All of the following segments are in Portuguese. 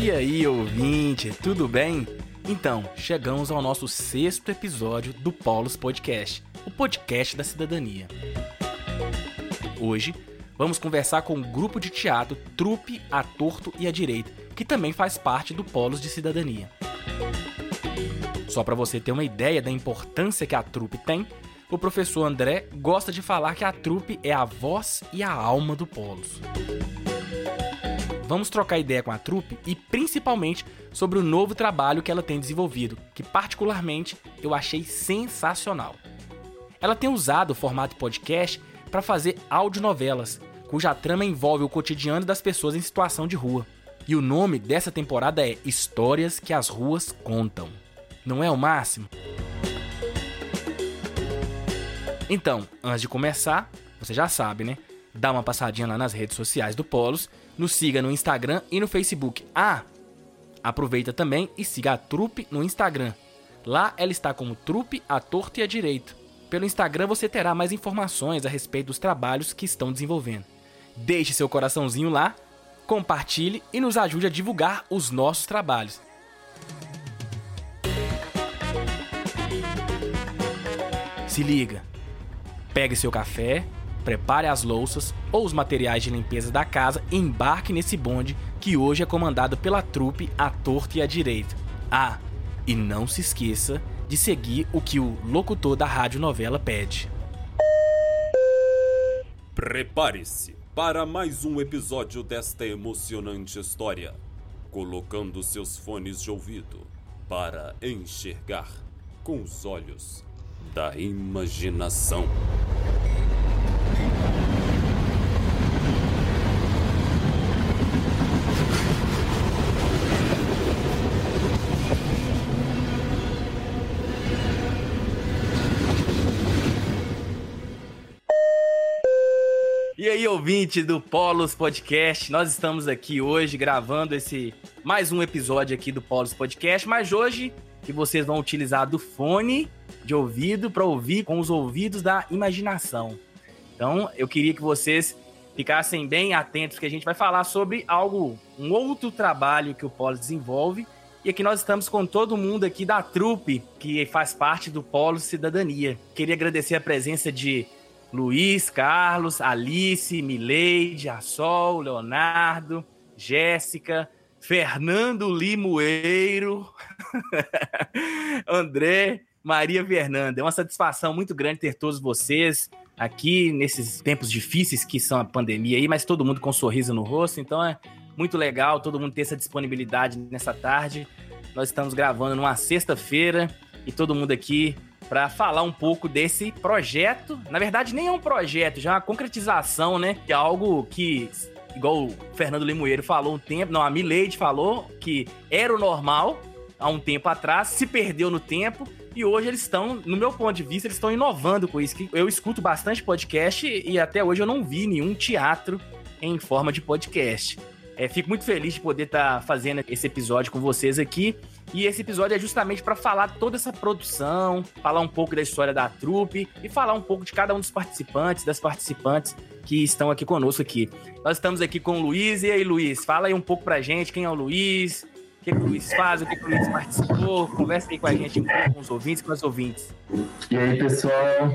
E aí, ouvinte, tudo bem? Então, chegamos ao nosso sexto episódio do Polos Podcast, o podcast da cidadania. Hoje, vamos conversar com um grupo de teatro Trupe a Torto e a Direita, que também faz parte do Polos de Cidadania. Só para você ter uma ideia da importância que a trupe tem, o professor André gosta de falar que a trupe é a voz e a alma do Polos. Vamos trocar ideia com a trupe e principalmente sobre o novo trabalho que ela tem desenvolvido, que particularmente eu achei sensacional. Ela tem usado o formato podcast para fazer audionovelas, cuja trama envolve o cotidiano das pessoas em situação de rua. E o nome dessa temporada é Histórias que as Ruas Contam. Não é o máximo? Então, antes de começar, você já sabe, né? Dá uma passadinha lá nas redes sociais do Polos, nos siga no Instagram e no Facebook. Ah, aproveita também e siga a Trupe no Instagram. Lá ela está como Trupe a Torto e a Direito. Pelo Instagram você terá mais informações a respeito dos trabalhos que estão desenvolvendo. Deixe seu coraçãozinho lá, compartilhe e nos ajude a divulgar os nossos trabalhos. Se liga! Pegue seu café, prepare as louças ou os materiais de limpeza da casa e embarque nesse bonde que hoje é comandado pela trupe à torta e à direita. Ah, e não se esqueça de seguir o que o locutor da rádio novela pede. Prepare-se para mais um episódio desta emocionante história, colocando seus fones de ouvido para enxergar com os olhos da imaginação. E aí, ouvinte do Polos Podcast, nós estamos aqui hoje gravando esse mais um episódio aqui do Polos Podcast, mas hoje que vocês vão utilizar do fone de ouvido para ouvir com os ouvidos da imaginação. Então, eu queria que vocês ficassem bem atentos que a gente vai falar sobre algo, um outro trabalho que o Polo desenvolve. E aqui nós estamos com todo mundo aqui da trupe que faz parte do Polo Cidadania. Queria agradecer a presença de Luiz, Carlos, Alice, Mileide, Assol, Leonardo, Jéssica, Fernando Limoeiro, André, Maria Fernanda. É uma satisfação muito grande ter todos vocês aqui nesses tempos difíceis que são a pandemia aí, mas todo mundo com um sorriso no rosto, então é muito legal todo mundo ter essa disponibilidade nessa tarde. Nós estamos gravando numa sexta-feira e todo mundo aqui para falar um pouco desse projeto. Na verdade, nem é um projeto, já é uma concretização, né? De algo que igual o Fernando Limoeiro falou um tempo, não, a Milady falou que era o normal há um tempo atrás, se perdeu no tempo e hoje eles estão, no meu ponto de vista, eles estão inovando com isso. Eu escuto bastante podcast e até hoje eu não vi nenhum teatro em forma de podcast. É, fico muito feliz de poder estar tá fazendo esse episódio com vocês aqui. E esse episódio é justamente para falar toda essa produção, falar um pouco da história da trupe e falar um pouco de cada um dos participantes, das participantes que estão aqui conosco aqui. Nós estamos aqui com o Luiz. E aí, Luiz, fala aí um pouco pra gente quem é o Luiz, o que, que o Luiz faz, o que, que o Luiz participou. Conversa aí com a gente com os ouvintes, com os ouvintes. E aí, pessoal?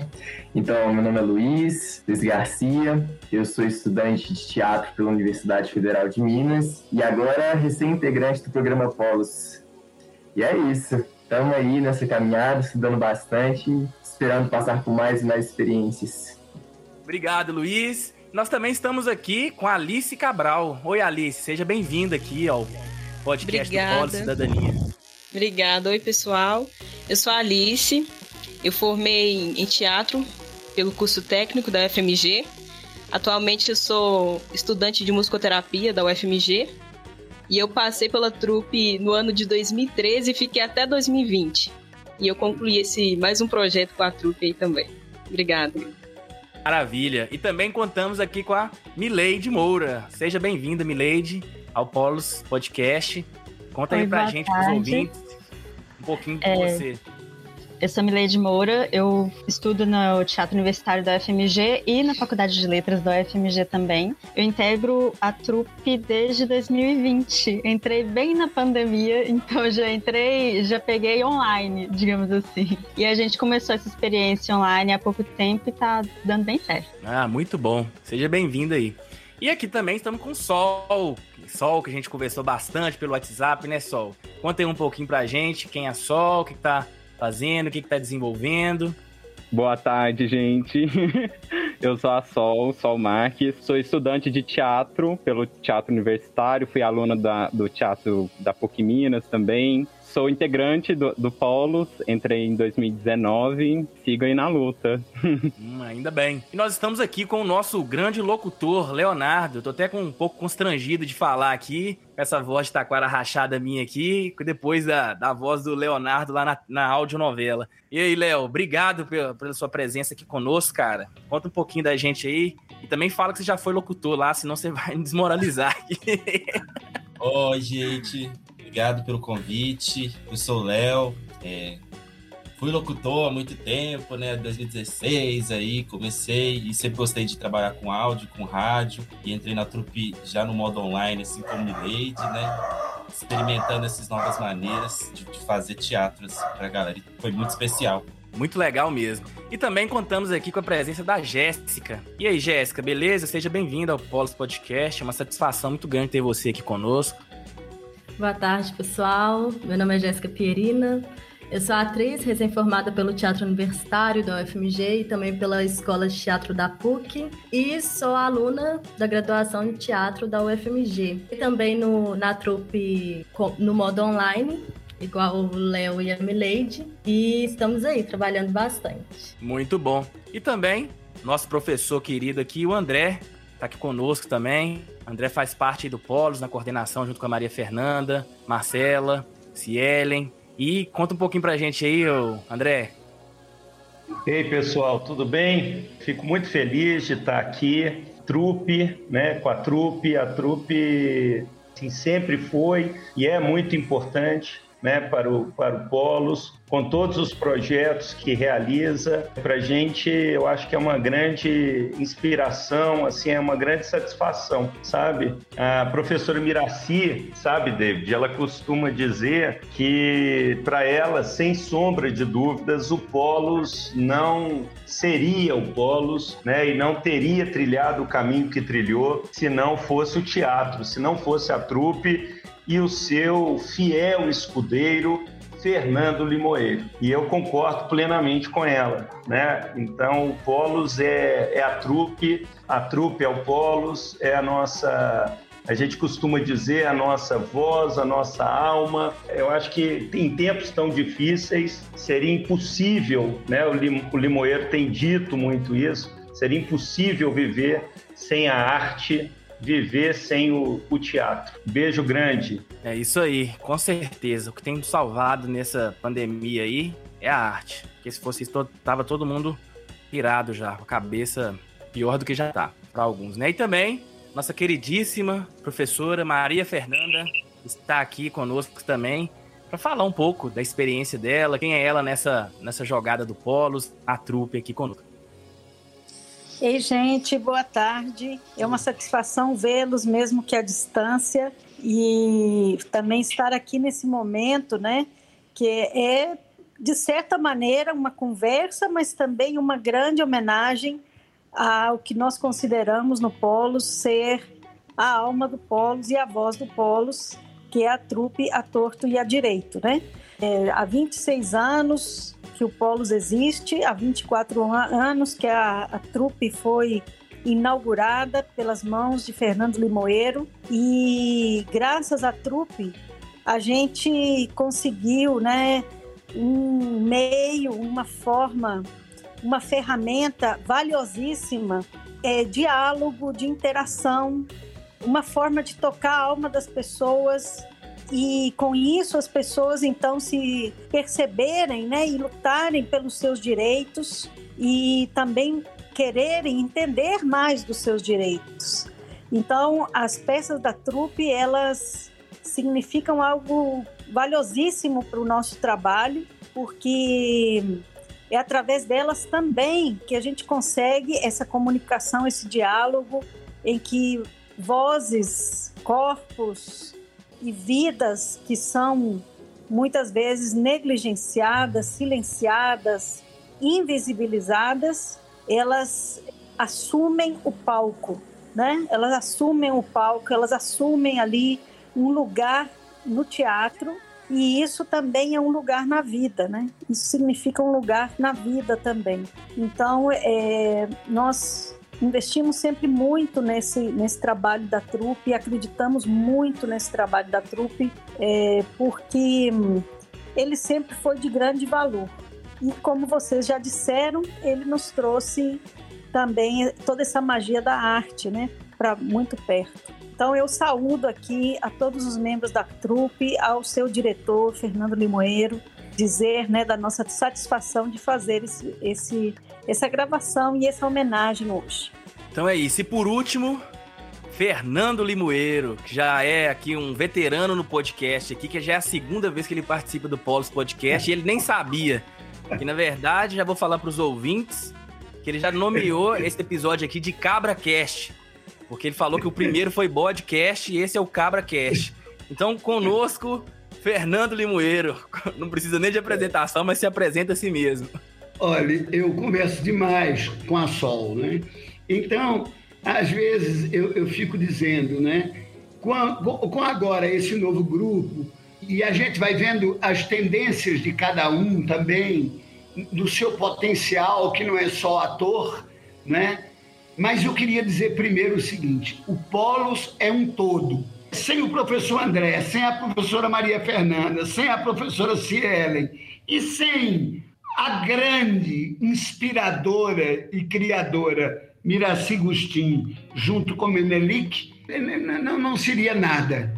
Então, meu nome é Luiz, Luiz Garcia. Eu sou estudante de teatro pela Universidade Federal de Minas e agora recém-integrante do programa Polos. E é isso. Estamos aí nessa caminhada, estudando bastante, esperando passar por mais e mais experiências. Obrigado, Luiz. Nós também estamos aqui com a Alice Cabral. Oi, Alice, seja bem-vinda aqui ao podcast Obrigada. do Polo Cidadania. Obrigada. Oi, pessoal. Eu sou a Alice. Eu formei em teatro pelo curso técnico da UFMG. Atualmente eu sou estudante de musicoterapia da UFMG. E eu passei pela trupe no ano de 2013 e fiquei até 2020. E eu concluí esse mais um projeto com a trupe aí também. Obrigada. Maravilha. E também contamos aqui com a Mileide Moura. Seja bem-vinda, Mileide, ao Polos Podcast. Conta Oi, aí pra gente, tarde. pros ouvintes, um pouquinho de é, você. Eu sou Milady Moura, eu estudo no Teatro Universitário da UFMG e na Faculdade de Letras da UFMG também. Eu integro a trupe desde 2020. entrei bem na pandemia, então já entrei, já peguei online, digamos assim. E a gente começou essa experiência online há pouco tempo e tá dando bem certo. Ah, muito bom. Seja bem-vindo aí. E aqui também estamos com o Sol. Sol, que a gente conversou bastante pelo WhatsApp, né, Sol? Conta aí um pouquinho pra gente quem é Sol, o que tá fazendo, o que, que tá desenvolvendo. Boa tarde, gente. Eu sou a Sol, Sol Marques, sou estudante de teatro pelo Teatro Universitário, fui aluna da, do Teatro da PUC Minas também, sou integrante do, do Polos, entrei em 2019, sigo aí na luta. Hum, ainda bem. E nós estamos aqui com o nosso grande locutor, Leonardo. Tô até com um pouco constrangido de falar aqui, com essa voz de taquara rachada minha aqui, depois da, da voz do Leonardo lá na, na audionovela. E aí, Léo, obrigado pela, pela sua presença aqui conosco, cara. Conta um pouquinho da gente aí. E também fala que você já foi locutor lá, senão você vai me desmoralizar aqui. Oi, gente obrigado pelo convite. Eu sou o Léo, é, fui locutor há muito tempo, né? 2016 aí, comecei e sempre gostei de trabalhar com áudio, com rádio. E entrei na trupe já no modo online, assim como Milady, né? Experimentando essas novas maneiras de, de fazer teatro assim, pra galera. E foi muito especial. Muito legal mesmo. E também contamos aqui com a presença da Jéssica. E aí, Jéssica, beleza? Seja bem-vinda ao Polos Podcast. É uma satisfação muito grande ter você aqui conosco. Boa tarde, pessoal. Meu nome é Jéssica Pierina. Eu sou atriz recém-formada pelo Teatro Universitário da UFMG e também pela Escola de Teatro da PUC. E sou aluna da graduação de teatro da UFMG. E também no, na trupe no modo online, igual o Léo e a Milady. E estamos aí trabalhando bastante. Muito bom. E também nosso professor querido aqui, o André, está aqui conosco também. André faz parte do Polos na coordenação junto com a Maria Fernanda, Marcela, Cielen. E conta um pouquinho pra gente aí, André. Ei, pessoal, tudo bem? Fico muito feliz de estar aqui. Trupe, né? Com a trupe. A trupe assim, sempre foi e é muito importante né, para, o, para o Polos, com todos os projetos que realiza. Para a gente, eu acho que é uma grande inspiração, assim, é uma grande satisfação, sabe? A professora Miraci, sabe, David, ela costuma dizer que, para ela, sem sombra de dúvidas, o Polos não seria o Polos, né, e não teria trilhado o caminho que trilhou se não fosse o teatro, se não fosse a trupe e o seu fiel escudeiro Fernando Limoeiro. E eu concordo plenamente com ela, né? Então, o Polos é, é a trupe, a trupe é o Polos, é a nossa a gente costuma dizer a nossa voz, a nossa alma. Eu acho que em tempos tão difíceis seria impossível, né? O Limoeiro tem dito muito isso, seria impossível viver sem a arte viver sem o, o, teatro. Beijo grande. É isso aí, com certeza. O que tem salvado nessa pandemia aí é a arte. Porque se fosse isso, tava todo mundo pirado já, com a cabeça pior do que já tá, para alguns, né? E também, nossa queridíssima professora Maria Fernanda está aqui conosco também para falar um pouco da experiência dela, quem é ela nessa, nessa jogada do Polos, a trupe aqui conosco. Ei, gente, boa tarde. É uma satisfação vê-los, mesmo que à distância, e também estar aqui nesse momento, né? Que é, de certa maneira, uma conversa, mas também uma grande homenagem ao que nós consideramos no Polos ser a alma do Polos e a voz do Polos, que é a trupe a torto e a direito, né? É, há 26 anos que o Polos existe, há 24 anos que a, a trupe foi inaugurada pelas mãos de Fernando Limoeiro e graças à trupe a gente conseguiu, né, um meio, uma forma, uma ferramenta valiosíssima, é, diálogo, de interação, uma forma de tocar a alma das pessoas e com isso as pessoas então se perceberem né, e lutarem pelos seus direitos e também quererem entender mais dos seus direitos. Então as peças da trupe elas significam algo valiosíssimo para o nosso trabalho porque é através delas também que a gente consegue essa comunicação, esse diálogo em que vozes, corpos e vidas que são muitas vezes negligenciadas, silenciadas, invisibilizadas, elas assumem o palco, né? Elas assumem o palco, elas assumem ali um lugar no teatro e isso também é um lugar na vida, né? Isso significa um lugar na vida também. Então, é, nós investimos sempre muito nesse, nesse trabalho da trupe acreditamos muito nesse trabalho da trupe é, porque ele sempre foi de grande valor. E como vocês já disseram, ele nos trouxe também toda essa magia da arte, né, para muito perto. Então eu saúdo aqui a todos os membros da trupe, ao seu diretor Fernando Limoeiro, dizer, né, da nossa satisfação de fazer esse, esse essa gravação e essa homenagem hoje. Então é isso. E por último, Fernando Limoeiro, que já é aqui um veterano no podcast aqui, que já é a segunda vez que ele participa do Polos Podcast, e ele nem sabia. Que na verdade, já vou falar para os ouvintes que ele já nomeou esse episódio aqui de Cabra Cast. Porque ele falou que o primeiro foi Bodcast e esse é o Cabra Cast. Então, conosco, Fernando Limoeiro. Não precisa nem de apresentação, mas se apresenta a si mesmo. Olha, eu converso demais com a Sol, né? Então, às vezes eu, eu fico dizendo, né? Com, a, com agora esse novo grupo, e a gente vai vendo as tendências de cada um também, do seu potencial, que não é só ator, né? Mas eu queria dizer primeiro o seguinte: o Polos é um todo. Sem o professor André, sem a professora Maria Fernanda, sem a professora Cielen e sem a grande inspiradora e criadora Miraci Gustin, junto com Menelik, não, não seria nada.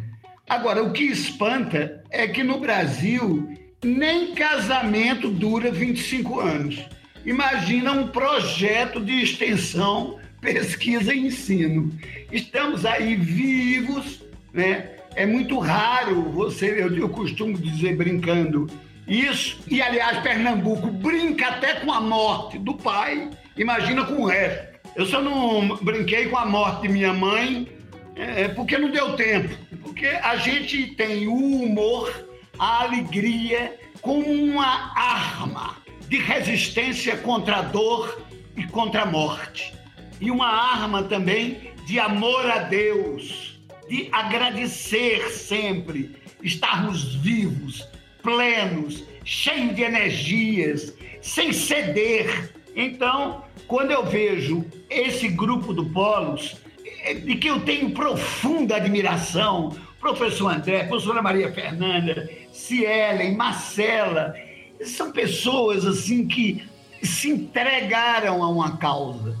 Agora, o que espanta é que no Brasil nem casamento dura 25 anos. Imagina um projeto de extensão, pesquisa e ensino. Estamos aí vivos, né? É muito raro você, eu, eu costumo dizer brincando isso, e aliás, Pernambuco brinca até com a morte do pai, imagina com o resto. Eu só não brinquei com a morte de minha mãe é, porque não deu tempo. Porque a gente tem o humor, a alegria como uma arma de resistência contra a dor e contra a morte. E uma arma também de amor a Deus, de agradecer sempre, estarmos vivos, plenos, cheios de energias, sem ceder. Então, quando eu vejo esse grupo do Polos, é, de que eu tenho profunda admiração, professor André, professora Maria Fernanda, Cielen, Marcela, são pessoas assim que se entregaram a uma causa.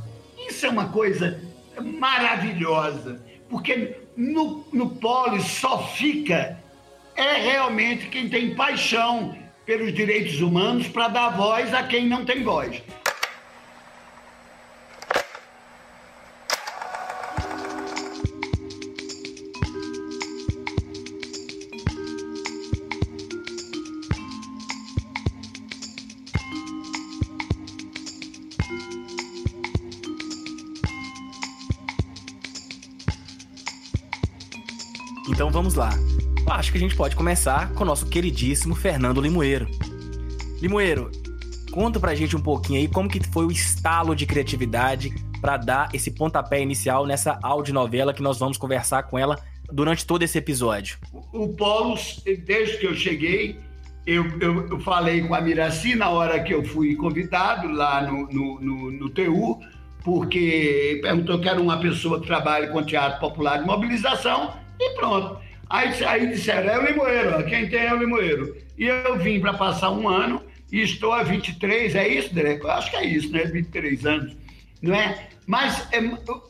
Isso é uma coisa maravilhosa, porque no, no Polis só fica é realmente quem tem paixão pelos direitos humanos para dar voz a quem não tem voz. Então vamos lá. Acho que a gente pode começar com o nosso queridíssimo Fernando Limoeiro. Limoeiro, conta pra gente um pouquinho aí como que foi o estalo de criatividade para dar esse pontapé inicial nessa audionovela que nós vamos conversar com ela durante todo esse episódio. O Polos, desde que eu cheguei, eu, eu, eu, falei com a Miraci na hora que eu fui convidado lá no, no, no, no TU, porque perguntou que era uma pessoa que trabalha com teatro popular de mobilização, e pronto. Aí, aí disseram, é o Limoeiro, quem tem é o Limoeiro. E eu vim para passar um ano e estou há 23, é isso, Dereco? Acho que é isso, né? 23 anos, não é? Mas é,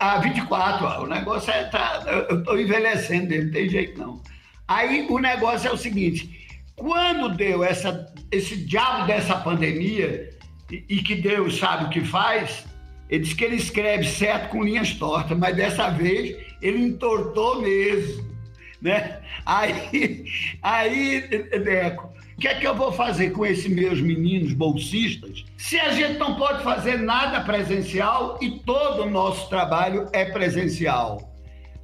há 24, o negócio é, tá, eu estou envelhecendo não tem jeito não. Aí o negócio é o seguinte, quando deu essa, esse diabo dessa pandemia, e, e que Deus sabe o que faz, ele diz que ele escreve certo com linhas tortas, mas dessa vez ele entortou mesmo, né? Aí, aí, Deco, O que é que eu vou fazer com esses meus meninos bolsistas se a gente não pode fazer nada presencial e todo o nosso trabalho é presencial?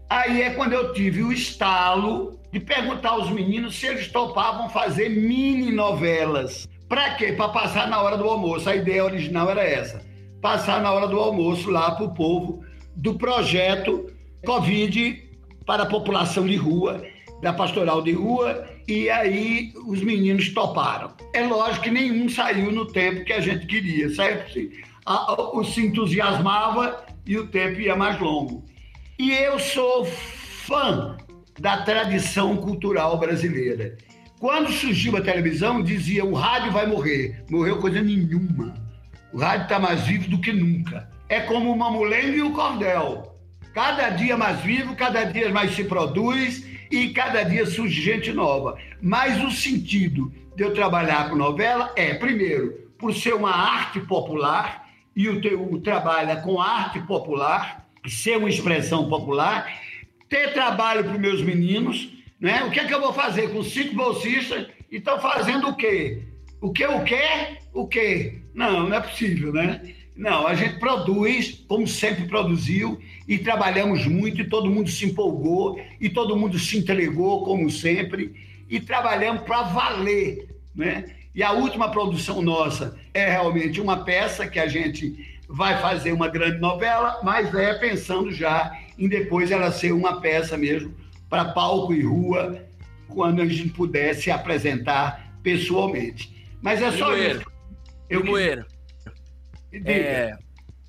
Aí é quando eu tive o estalo de perguntar aos meninos se eles topavam fazer mini novelas. Para quê? Para passar na hora do almoço. A ideia original era essa: passar na hora do almoço lá para o povo do projeto Covid para a população de rua, da pastoral de rua, e aí os meninos toparam. É lógico que nenhum saiu no tempo que a gente queria, certo? O se entusiasmava e o tempo ia mais longo. E eu sou fã da tradição cultural brasileira. Quando surgiu a televisão, dizia o rádio vai morrer. Morreu coisa nenhuma. O rádio está mais vivo do que nunca. É como o mamulengo e o cordel. Cada dia mais vivo, cada dia mais se produz e cada dia surge gente nova. Mas o sentido de eu trabalhar com novela é, primeiro, por ser uma arte popular e o teu trabalha com arte popular, ser uma expressão popular, ter trabalho para os meus meninos, né? O que é que eu vou fazer com cinco bolsistas e estão fazendo o quê? O que eu quero? O quê? Não, não é possível, né? Não, a gente produz como sempre produziu e trabalhamos muito e todo mundo se empolgou e todo mundo se entregou como sempre e trabalhamos para valer, né? E a última produção nossa é realmente uma peça que a gente vai fazer uma grande novela, mas é pensando já em depois ela ser uma peça mesmo para palco e rua, quando a gente pudesse apresentar pessoalmente. Mas é só Limoeiro. isso. Eu Limoeiro. É,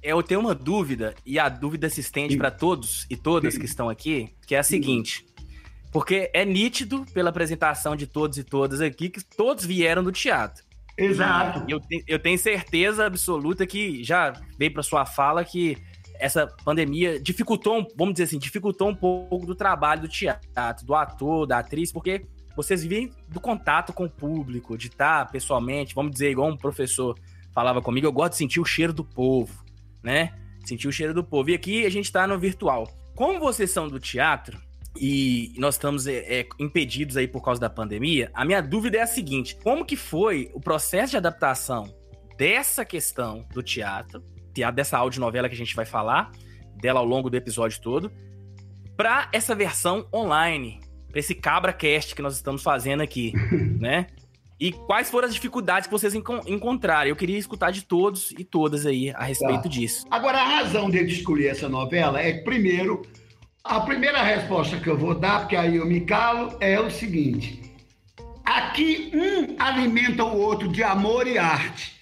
eu tenho uma dúvida, e a dúvida se estende para todos e todas que estão aqui, que é a seguinte. Porque é nítido pela apresentação de todos e todas aqui que todos vieram do teatro. Exato. Eu, eu tenho certeza absoluta que já veio para sua fala que essa pandemia dificultou, vamos dizer assim, dificultou um pouco do trabalho do teatro, do ator, da atriz, porque vocês vivem do contato com o público, de estar pessoalmente, vamos dizer, igual um professor falava comigo, eu gosto de sentir o cheiro do povo, né? Sentir o cheiro do povo. E aqui a gente tá no virtual. Como vocês são do teatro, e nós estamos é, é, impedidos aí por causa da pandemia, a minha dúvida é a seguinte: como que foi o processo de adaptação dessa questão do teatro, teatro dessa audionovela que a gente vai falar, dela ao longo do episódio todo, para essa versão online, para esse cabra cast que nós estamos fazendo aqui, né? E quais foram as dificuldades que vocês encon- encontraram? Eu queria escutar de todos e todas aí a respeito Tá. disso. Agora, a razão de eu escolher essa novela é primeiro, a primeira resposta que eu vou dar, porque aí eu me calo, é o seguinte: aqui um alimenta o outro de amor e arte.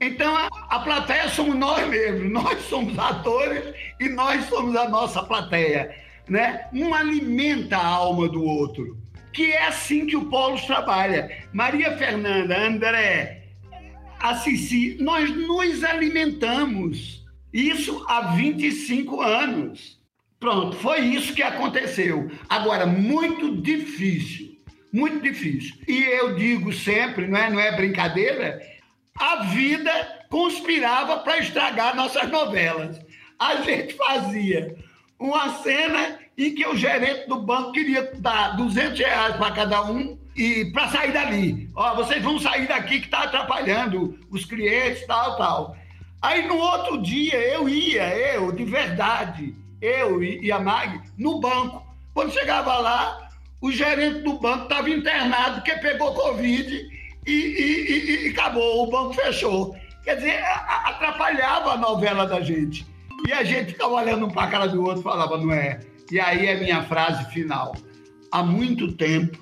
Então, a, a plateia somos nós mesmos, nós somos atores e nós somos a nossa plateia. Né? Um alimenta a alma do outro, que é assim que o Polos trabalha. Maria Fernanda, André, a Cici, nós nos alimentamos. Isso há 25 anos. Pronto, foi isso que aconteceu. Agora, muito difícil, muito difícil. E eu digo sempre, não é, não é brincadeira, a vida conspirava para estragar nossas novelas. A gente fazia uma cena em que o gerente do banco queria dar 200 reais para cada um e para sair dali. Ó, vocês vão sair daqui que está atrapalhando os clientes, tal, tal. Aí no outro dia eu ia, eu, de verdade, eu e e a Mag, no banco. Quando chegava lá, o gerente do banco estava internado porque pegou Covid e, e- e- e acabou, o banco fechou. Quer dizer, atrapalhava a novela da gente. E a gente ficava olhando um para a cara do outro e falava, não é? E aí é minha frase final. Há muito tempo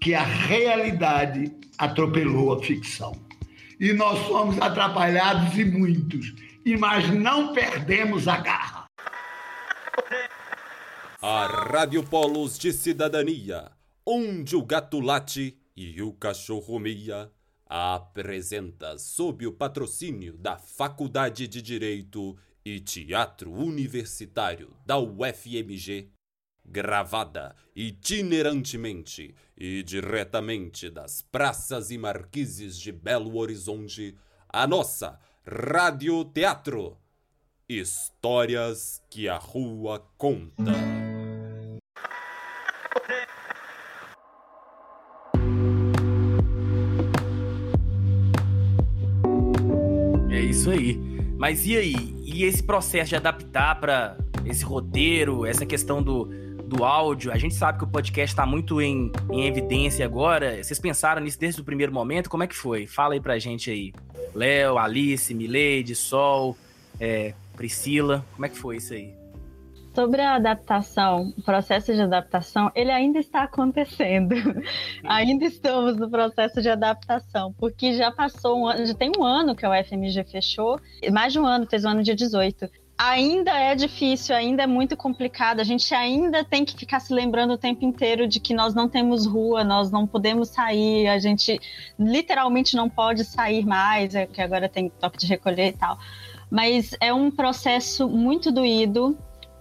que a realidade atropelou a ficção. E nós fomos atrapalhados e muitos. Mas não perdemos a garra. A Rádio Polos de Cidadania, onde o gato late e o cachorro mia, apresenta sob o patrocínio da Faculdade de Direito e Teatro Universitário da UFMG, gravada itinerantemente e diretamente das praças e marquises de Belo Horizonte, a nossa Rádio Teatro. Histórias que a rua conta. É isso aí. Mas e aí? E esse processo de adaptar para esse roteiro, essa questão do, do áudio? A gente sabe que o podcast está muito em, em evidência agora. Vocês pensaram nisso desde o primeiro momento? Como é que foi? Fala aí pra gente aí. Léo, Alice, Mileide, Sol, é, Priscila, como é que foi isso aí? Sobre a adaptação, o processo de adaptação, ele ainda está acontecendo. ainda estamos no processo de adaptação, porque já passou um ano, já tem um ano que a UFMG fechou, mais de um ano, fez o um ano dia 18 ainda é difícil, ainda é muito complicado. A gente ainda tem que ficar se lembrando o tempo inteiro de que nós não temos rua, nós não podemos sair, a gente literalmente não pode sair mais, é que agora tem toque de recolher e tal. Mas é um processo muito doído,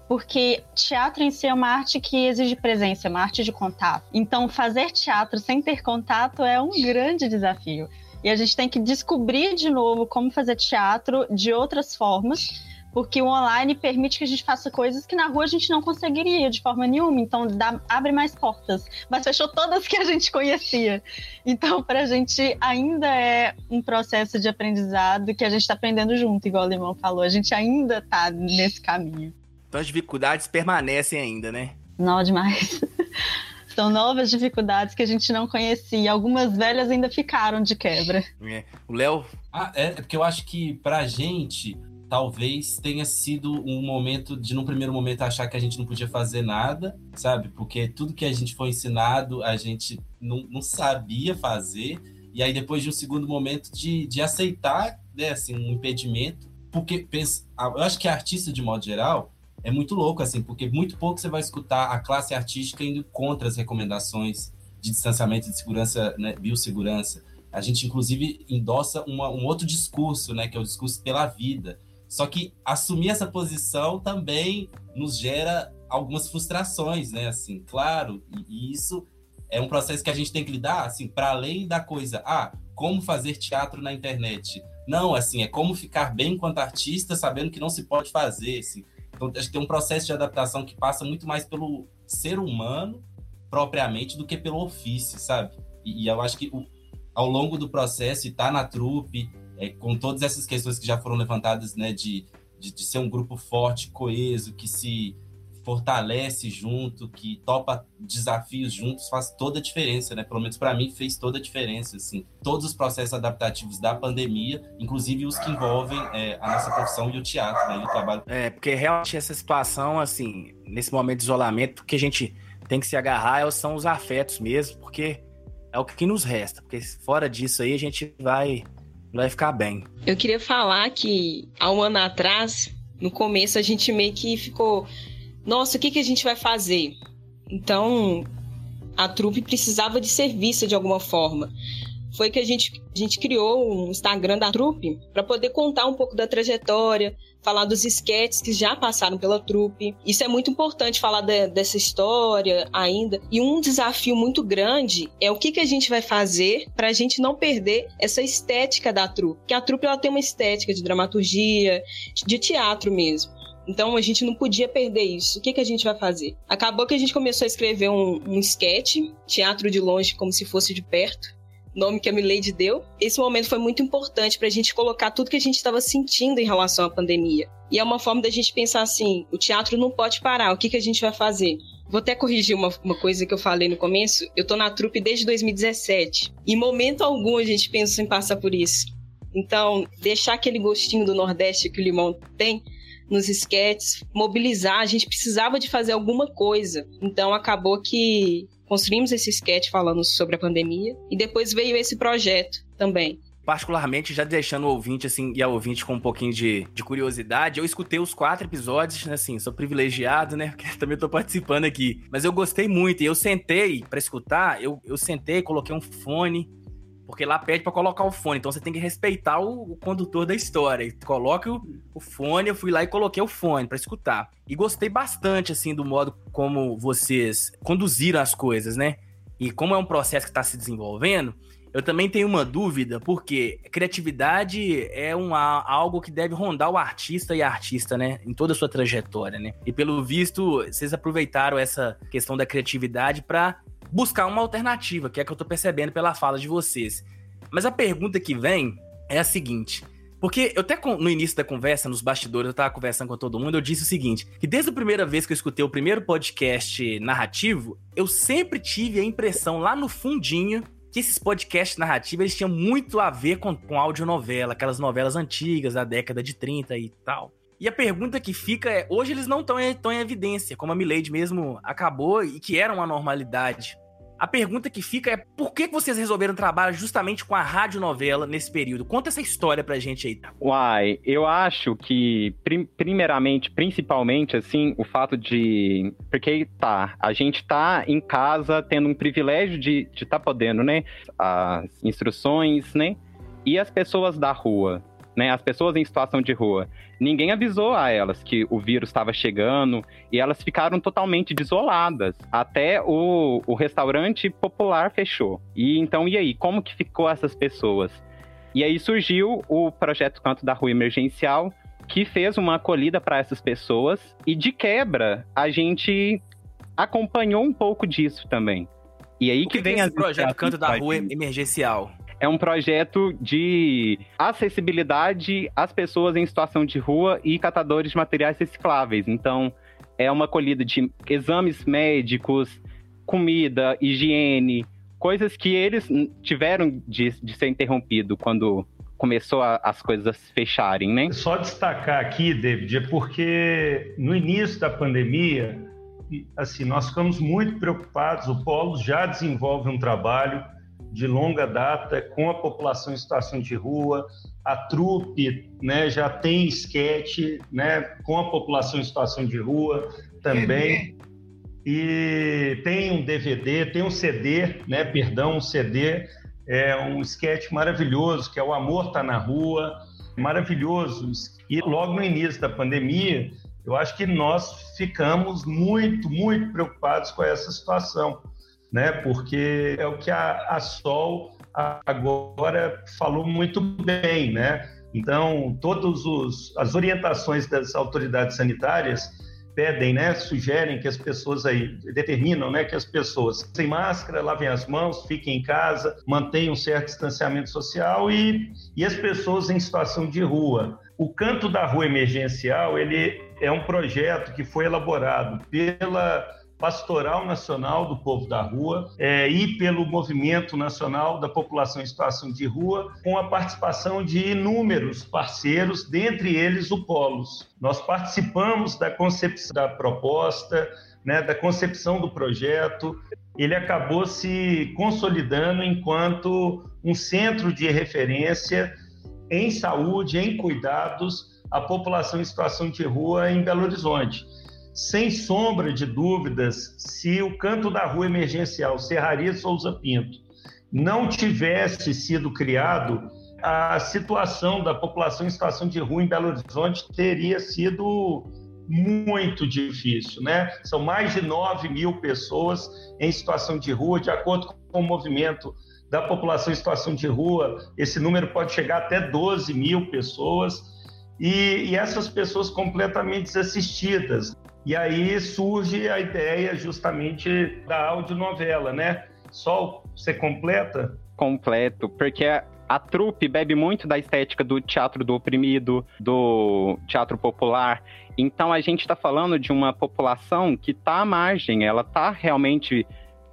porque teatro em si é uma arte que exige presença, é uma arte de contato. Então, fazer teatro sem ter contato é um grande desafio. E a gente tem que descobrir de novo como fazer teatro de outras formas porque o online permite que a gente faça coisas que na rua a gente não conseguiria de forma nenhuma, então dá, abre mais portas, mas fechou todas que a gente conhecia. Então, para a gente ainda é um processo de aprendizado que a gente está aprendendo junto, igual o Limão falou, a gente ainda está nesse caminho. Então as dificuldades permanecem ainda, né? Não, demais. São novas dificuldades que a gente não conhecia. Algumas velhas ainda ficaram de quebra. É. O Léo? Ah, é, é porque eu acho que pra gente talvez tenha sido um momento de, num primeiro momento, achar que a gente não podia fazer nada, sabe? Porque tudo que a gente foi ensinado, a gente não, não sabia fazer. E aí, depois de um segundo momento, de, de aceitar, né, assim, um impedimento. Porque, pensa, eu acho que artista, de modo geral, é muito louco, assim, porque muito pouco você vai escutar a classe artística indo contra as recomendações de distanciamento de segurança, né, biossegurança. A gente, inclusive, endossa uma, um outro discurso, né, que é o discurso pela vida só que assumir essa posição também nos gera algumas frustrações, né? Assim, claro, e, e isso é um processo que a gente tem que lidar, assim, para além da coisa, ah, como fazer teatro na internet. Não, assim, é como ficar bem enquanto artista, sabendo que não se pode fazer, assim. Então, acho que tem um processo de adaptação que passa muito mais pelo ser humano, propriamente, do que pelo ofício, sabe? E, e eu acho que o, ao longo do processo, e tá na trupe, é, com todas essas questões que já foram levantadas, né, de, de, de, ser um grupo forte, coeso, que se fortalece junto, que topa desafios juntos, faz toda a diferença, né? Pelo menos para mim fez toda a diferença, assim. Todos os processos adaptativos da pandemia, inclusive os que envolvem é, a nossa profissão e o teatro, né? E o trabalho. É, porque realmente essa situação, assim, nesse momento de isolamento, que a gente tem que se agarrar são os afetos mesmo, porque é o que nos resta. Porque fora disso aí a gente vai vai ficar bem. Eu queria falar que há um ano atrás, no começo, a gente meio que ficou. Nossa, o que, que a gente vai fazer? Então, a trupe precisava de ser vista de alguma forma. Foi que a gente, a gente criou um Instagram da trupe para poder contar um pouco da trajetória, falar dos esquetes que já passaram pela trupe. Isso é muito importante falar de, dessa história ainda. E um desafio muito grande é o que, que a gente vai fazer para a gente não perder essa estética da trupe. Que a trupe ela tem uma estética de dramaturgia, de teatro mesmo. Então a gente não podia perder isso. O que, que a gente vai fazer? Acabou que a gente começou a escrever um, um sketch, teatro de longe como se fosse de perto, nome que a Milady deu. Esse momento foi muito importante para a gente colocar tudo que a gente estava sentindo em relação à pandemia. E é uma forma da gente pensar assim: o teatro não pode parar, o que, que a gente vai fazer? Vou até corrigir uma, uma coisa que eu falei no começo. Eu tô na trupe desde 2017. Em momento algum a gente pensa em passar por isso. Então, deixar aquele gostinho do Nordeste que o Limão tem nos esquetes, mobilizar, a gente precisava de fazer alguma coisa. Então, acabou que construímos esse sketch falando sobre a pandemia e depois veio esse projeto também. Particularmente, já deixando o ouvinte, assim, e a ouvinte com um pouquinho de, de curiosidade, eu escutei os quatro episódios, né, assim, sou privilegiado, né, porque também tô participando aqui. Mas eu gostei muito, e eu sentei para escutar, eu, eu sentei, coloquei um fone, porque lá pede para colocar o fone, então você tem que respeitar o, o condutor da história. Coloque o, o, fone, eu fui lá e coloquei o fone para escutar. E gostei bastante, assim, do modo como vocês conduziram as coisas, né? E como é um processo que está se desenvolvendo, eu também tenho uma dúvida, porque criatividade é um, algo que deve rondar o artista e a artista, né? Em toda a sua trajetória, né? E pelo visto, vocês aproveitaram essa questão da criatividade para buscar uma alternativa, que é que eu tô percebendo pela fala de vocês. Mas a pergunta que vem é a seguinte: Porque eu até no início da conversa, nos bastidores, eu tava conversando com todo mundo, eu disse o seguinte: que desde a primeira vez que eu escutei o primeiro podcast narrativo, eu sempre tive a impressão lá no fundinho que esses podcasts narrativos eles tinham muito a ver com, com audionovela, aquelas novelas antigas da década de 30 e tal. E a pergunta que fica é: hoje eles não estão em, em evidência, como a Milady mesmo acabou e que era uma normalidade. A pergunta que fica é por que vocês resolveram trabalhar justamente com a radionovela nesse período? Conta essa história pra gente aí. Uai, eu acho que, prim primeiramente, principalmente, assim, o fato de. Porque tá, a gente tá em casa tendo um privilégio de estar tá podendo, né? As instruções, né? E as pessoas da rua né, as pessoas em situação de rua. Ninguém avisou a elas que o vírus estava chegando e elas ficaram totalmente desoladas. Até o, o restaurante popular fechou. E então, e aí? Como que ficou essas pessoas? E aí surgiu o projeto Canto da Rua Emergencial, que fez uma acolhida para essas pessoas. E de quebra, a gente acompanhou um pouco disso também. E aí o que, que vem que é esse projeto Canto da Rua Emergencial é um projeto de acessibilidade às pessoas em situação de rua e catadores de materiais recicláveis. Então, é uma acolhida de exames médicos, comida, higiene, coisas que eles tiveram de, de ser interrompido quando começou a, as coisas fecharem, né? Só destacar aqui, David, é porque no início da pandemia, assim, nós ficamos muito preocupados. O Polo já desenvolve um trabalho de longa data com a população em situação de rua. A trupe né, já tem esquete né, com a população em situação de rua também. E tem um DVD, tem um CD, né, perdão, um CD, é um esquete maravilhoso, que é O Amor Tá na Rua, maravilhoso. E logo no início da pandemia, eu acho que nós ficamos muito, muito preocupados com essa situação né? Porque é o que a, a Sol agora falou muito bem, né? Então, todas as orientações das autoridades sanitárias pedem, né, sugerem que as pessoas aí determinam, né, que as pessoas sem máscara lavem as mãos, fiquem em casa, mantenham um certo distanciamento social e, e as pessoas em situação de rua. O Canto da Rua Emergencial, ele é um projeto que foi elaborado pela Pastoral Nacional do Povo da Rua é, e pelo Movimento Nacional da População em Situação de Rua, com a participação de inúmeros parceiros, dentre eles o Polos. Nós participamos da concepção da proposta, né, da concepção do projeto. Ele acabou se consolidando enquanto um centro de referência em saúde, em cuidados à população em situação de rua em Belo Horizonte sem sombra de dúvidas, se o canto da rua emergencial Serraria Souza Pinto não tivesse sido criado, a situação da população em situação de rua em Belo Horizonte teria sido muito difícil, né? São mais de 9 mil pessoas em situação de rua, de acordo com o movimento da população em situação de rua, esse número pode chegar até 12 mil pessoas, e, e essas pessoas completamente desassistidas. E aí surge a ideia justamente da audionovela, né? Sol, você completa? Completo, porque a, trupe bebe muito da estética do teatro do oprimido, do teatro popular. Então a gente está falando de uma população que está à margem, ela está realmente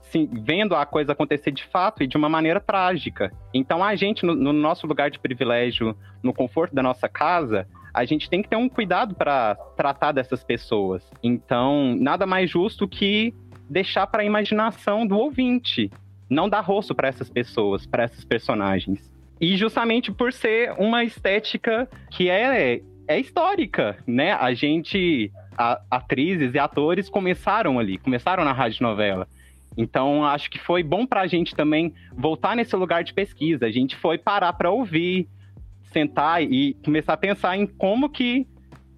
sim, vendo a coisa acontecer de fato e de uma maneira trágica. Então a gente, no, no nosso lugar de privilégio, no conforto da nossa casa, a gente tem que ter um cuidado para tratar dessas pessoas. Então, nada mais justo que deixar para a imaginação do ouvinte, não dar rosto para essas pessoas, para esses personagens. E justamente por ser uma estética que é, é histórica, né? A gente, a, atrizes e atores começaram ali, começaram na rádio novela. Então, acho que foi bom para a gente também voltar nesse lugar de pesquisa. A gente foi parar para ouvir, sentar e começar a pensar em como que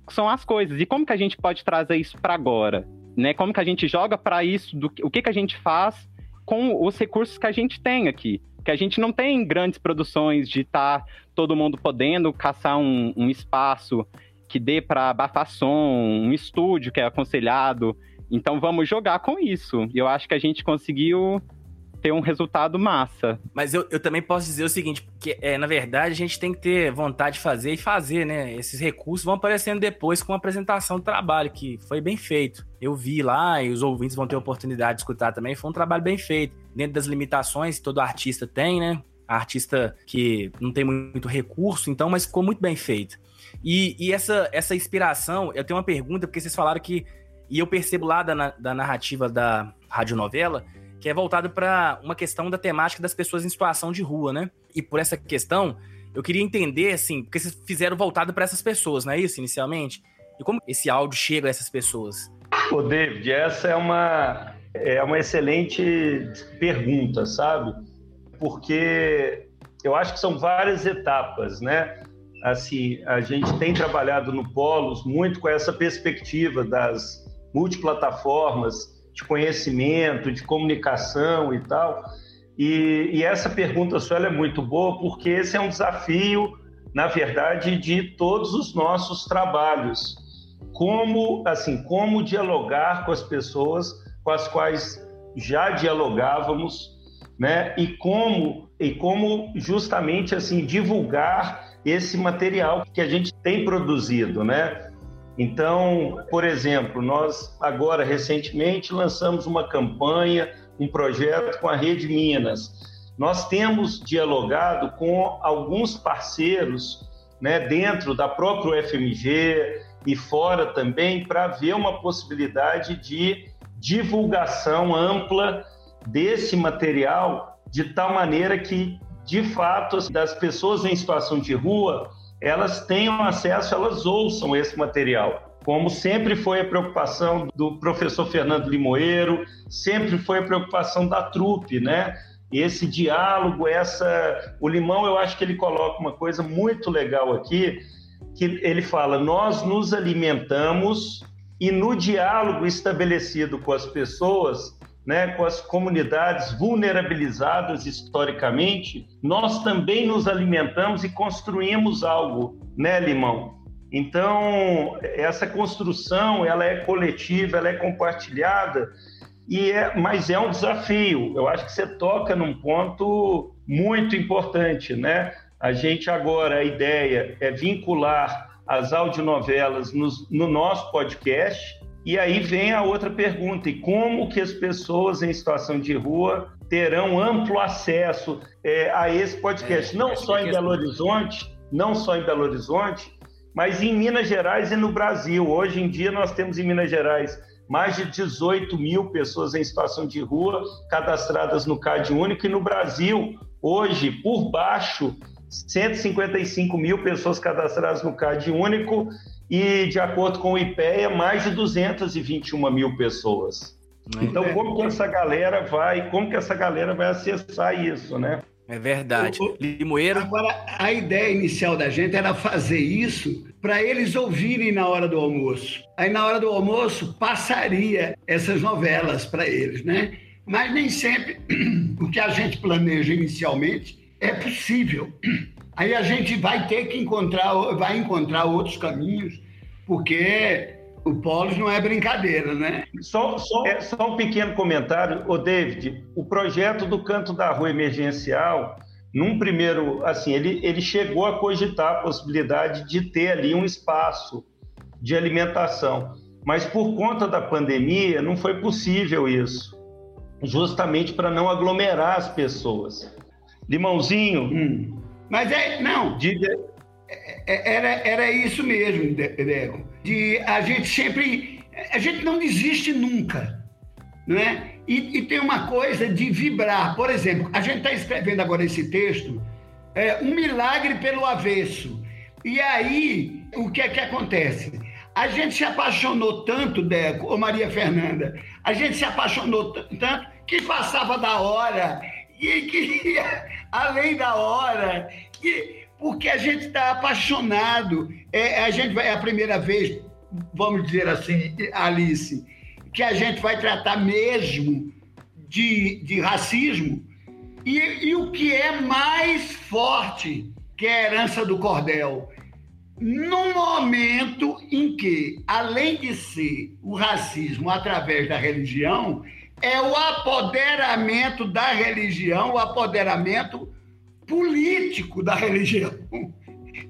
são as coisas e como que a gente pode trazer isso para agora, né? Como que a gente joga para isso, do, o que que a gente faz com os recursos que a gente tem aqui. Que a gente não tem grandes produções de estar tá todo mundo podendo caçar um, um espaço que dê para abafar som, um estúdio que é aconselhado. Então vamos jogar com isso. Eu acho que a gente conseguiu ter um resultado massa. Mas eu, eu também posso dizer o seguinte, porque é, na verdade a gente tem que ter vontade de fazer e fazer, né? Esses recursos vão aparecendo depois com a apresentação do trabalho, que foi bem feito. Eu vi lá e os ouvintes vão ter oportunidade de escutar também. Foi um trabalho bem feito, dentro das limitações que todo artista tem, né? artista que não tem muito recurso, então, mas ficou muito bem feito. E, e essa, essa inspiração, eu tenho uma pergunta, porque vocês falaram que, e eu percebo lá da, da narrativa da radionovela, que é voltado para uma questão da temática das pessoas em situação de rua, né? E por essa questão, eu queria entender, assim, porque vocês fizeram voltado para essas pessoas, não é isso, inicialmente? E como esse áudio chega a essas pessoas? Ô, David, essa é uma, é uma excelente pergunta, sabe? porque eu acho que são várias etapas, né? Assim, a gente tem trabalhado no Polos muito com essa perspectiva das multiplataformas de conhecimento, de comunicação e tal. E, e essa pergunta sua é muito boa porque esse é um desafio, na verdade, de todos os nossos trabalhos. Como, assim, como dialogar com as pessoas com as quais já dialogávamos né? E como e como justamente assim divulgar esse material que a gente tem produzido, né? Então, por exemplo, nós agora recentemente lançamos uma campanha, um projeto com a Rede Minas. Nós temos dialogado com alguns parceiros, né, dentro da própria UFMG e fora também, para ver uma possibilidade de divulgação ampla desse material de tal maneira que, de fato, das pessoas em situação de rua, elas tenham acesso, elas ouçam esse material. Como sempre foi a preocupação do professor Fernando Limoeiro, sempre foi a preocupação da trupe, né? Esse diálogo, essa. O Limão, eu acho que ele coloca uma coisa muito legal aqui, que ele fala: nós nos alimentamos e no diálogo estabelecido com as pessoas, né, com as comunidades vulnerabilizadas historicamente, nós também nos alimentamos e construímos algo, né, Limão? Então, essa construção, ela é coletiva, ela é compartilhada, e é, mas é um desafio. Eu acho que você toca num ponto muito importante, né? A gente agora, a ideia é vincular as audionovelas no, no nosso podcast, e aí vem a outra pergunta: e como que as pessoas em situação de rua terão amplo acesso é, a esse podcast? É, não só em Belo Horizonte, não só em Belo Horizonte, mas em Minas Gerais e no Brasil. Hoje em dia nós temos em Minas Gerais mais de 18 mil pessoas em situação de rua cadastradas no CAD único e no Brasil hoje por baixo 155 mil pessoas cadastradas no CAD único e, de acordo com o IPEA, mais de 221 mil pessoas. É então, como que essa galera vai, como que essa galera vai acessar isso, né? É verdade. Limoeiro. Agora, a ideia inicial da gente era fazer isso para eles ouvirem na hora do almoço. Aí, na hora do almoço, passaria essas novelas para eles, né? Mas nem sempre o que a gente planeja inicialmente é possível. Aí a gente vai ter que encontrar, vai encontrar outros caminhos, porque o Polos não é brincadeira, né? Só, só, é, só um pequeno comentário, o David. O projeto do Canto da Rua Emergencial, num primeiro, assim, ele, ele chegou a cogitar a possibilidade de ter ali um espaço de alimentação, mas por conta da pandemia não foi possível isso, justamente para não aglomerar as pessoas. Limãozinho, hum. Mas é, não, é, é, era, era isso mesmo, Dego. De a gente sempre, a gente não desiste nunca, não é? E, e tem uma coisa de vibrar. Por exemplo, a gente está escrevendo agora esse texto, é, um milagre pelo avesso. E aí, o que é que acontece? A gente se apaixonou tanto, Deco, ou Maria Fernanda, a gente se apaixonou tanto que passava da hora e que além da hora, que, porque a gente está apaixonado. É, a gente vai, é a primeira vez, vamos dizer assim, Alice, que a gente vai tratar mesmo de, de racismo. E, e o que é mais forte que é a herança do cordel? Num momento em que, além de ser o racismo através da religião, é o apoderamento da religião, o apoderamento político da religião.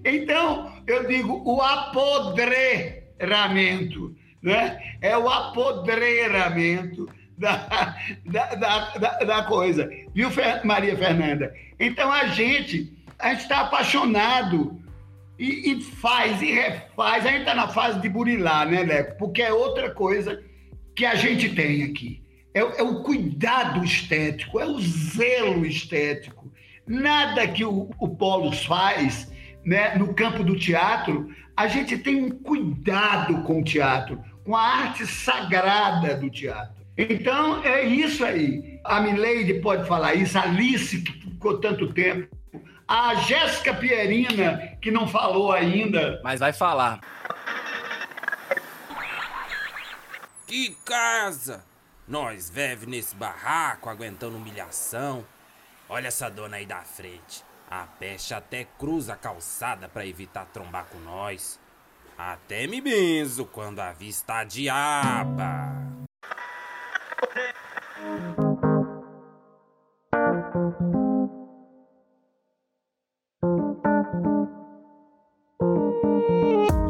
Então, eu digo o apodreramento, né? é o apodreramento da, da, da, da, coisa. Viu, Maria Fernanda? Então, a gente a está apaixonado e, e, faz e refaz. A gente está na fase de burilar, né, Leco? Porque é outra coisa que a gente tem aqui. É, é o cuidado estético, é o zelo estético. Nada que o, o Polos faz né, no campo do teatro, a gente tem um cuidado com o teatro, com a arte sagrada do teatro. Então, é isso aí. A Mileide pode falar isso, a Alice, que ficou tanto tempo, a Jéssica Pierina, que não falou ainda. Mas vai falar. Que casa! Nós vive nesse barraco, aguentando humilhação. Olha essa dona aí da frente. A peste até cruza a calçada para evitar trombar com nós. Até me benzo quando a diaba.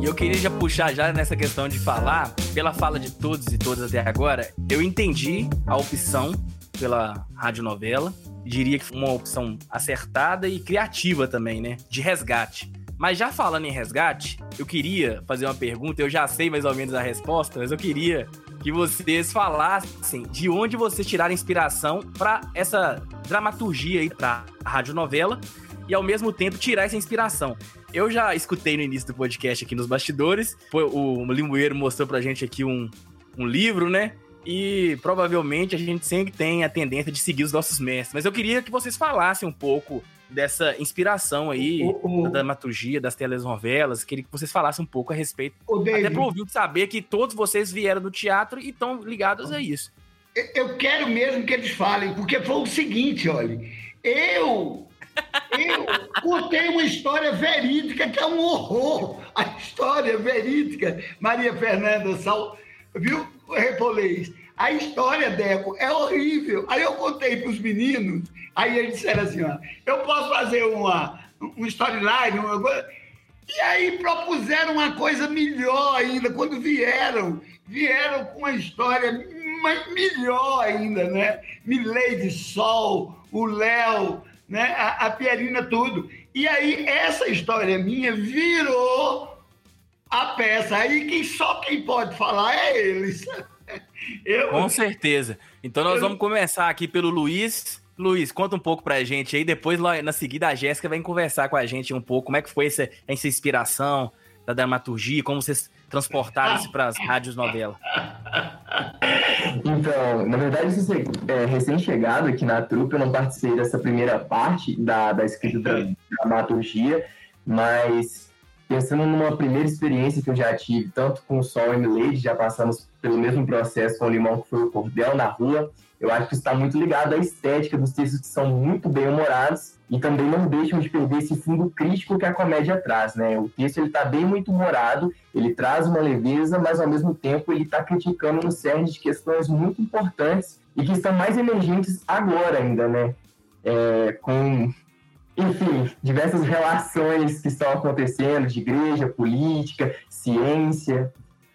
E eu queria já puxar já nessa questão de falar, pela fala de todos e todas até agora, eu entendi a opção pela radionovela. Diria que foi uma opção acertada e criativa também, né? De resgate. Mas já falando em resgate, eu queria fazer uma pergunta, eu já sei mais ou menos a resposta, mas eu queria que vocês falassem de onde vocês tiraram inspiração para essa dramaturgia aí para radionovela e ao mesmo tempo tirar essa inspiração. Eu já escutei no início do podcast aqui nos bastidores, o Limoeiro mostrou pra gente aqui um, um livro, né? E provavelmente a gente sempre tem a tendência de seguir os nossos mestres. Mas eu queria que vocês falassem um pouco dessa inspiração aí, o, o, da dramaturgia, das telenovelas. Queria que vocês falassem um pouco a respeito. O David, até para ouvir saber que todos vocês vieram do teatro e estão ligados a isso. Eu quero mesmo que eles falem, porque foi o seguinte, olha. Eu eu contei uma história verídica que é um horror. A história verídica, Maria Fernanda Sal, viu, Repolês? A história, Deco, é horrível. Aí eu contei para os meninos, aí eles disseram assim: ó, eu posso fazer uma, um storyline, uma coisa. E aí propuseram uma coisa melhor ainda, quando vieram, vieram com uma história melhor ainda, né? Milady Sol, o Léo, né? A, a Pierina, tudo. E aí, essa história minha virou a peça. Aí quem, só quem pode falar é eles. Eu... Com certeza. Então nós eu... vamos começar aqui pelo Luiz. Luiz, conta um pouco pra gente aí. Depois, na seguida, a Jéssica vai conversar com a gente um pouco. Como é que foi essa, essa inspiração da dramaturgia? Como vocês transportaram isso para as rádios novela? Então, na verdade, você é recém-chegado aqui na trupe, eu não participei dessa primeira parte da, da escrita da dramaturgia, mas pensando numa primeira experiência que eu já tive, tanto com o Sol e Milady, já passamos pelo mesmo processo com o Limão, que foi o Cordel na Rua, eu acho que está muito ligado à estética dos textos que são muito bem humorados e também não deixam de perder esse fundo crítico que a comédia traz, né? O texto ele está bem muito humorado, ele traz uma leveza, mas ao mesmo tempo ele está criticando um cerne de questões muito importantes e que estão mais emergentes agora ainda, né? É, com, enfim, diversas relações que estão acontecendo de igreja, política, ciência.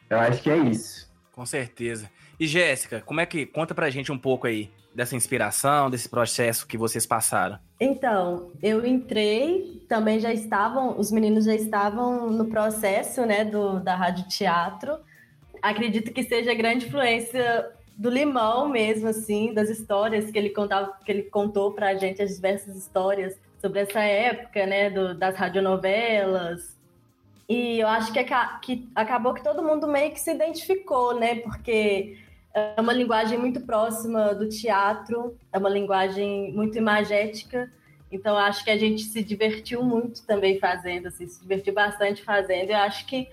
Eu acho que é isso. Com certeza. E Jéssica, como é que conta pra gente um pouco aí dessa inspiração, desse processo que vocês passaram? Então, eu entrei, também já estavam, os meninos já estavam no processo, né, do, da rádio teatro. Acredito que seja grande influência do Limão mesmo, assim, das histórias que ele contava, que ele contou pra gente, as diversas histórias sobre essa época, né, do, das radionovelas, e eu acho que, que, acabou que todo mundo meio que se identificou, né? Porque é uma linguagem muito próxima do teatro, é uma linguagem muito imagética. Então, acho que a gente se divertiu muito também fazendo, assim, se divertiu bastante fazendo. Eu acho que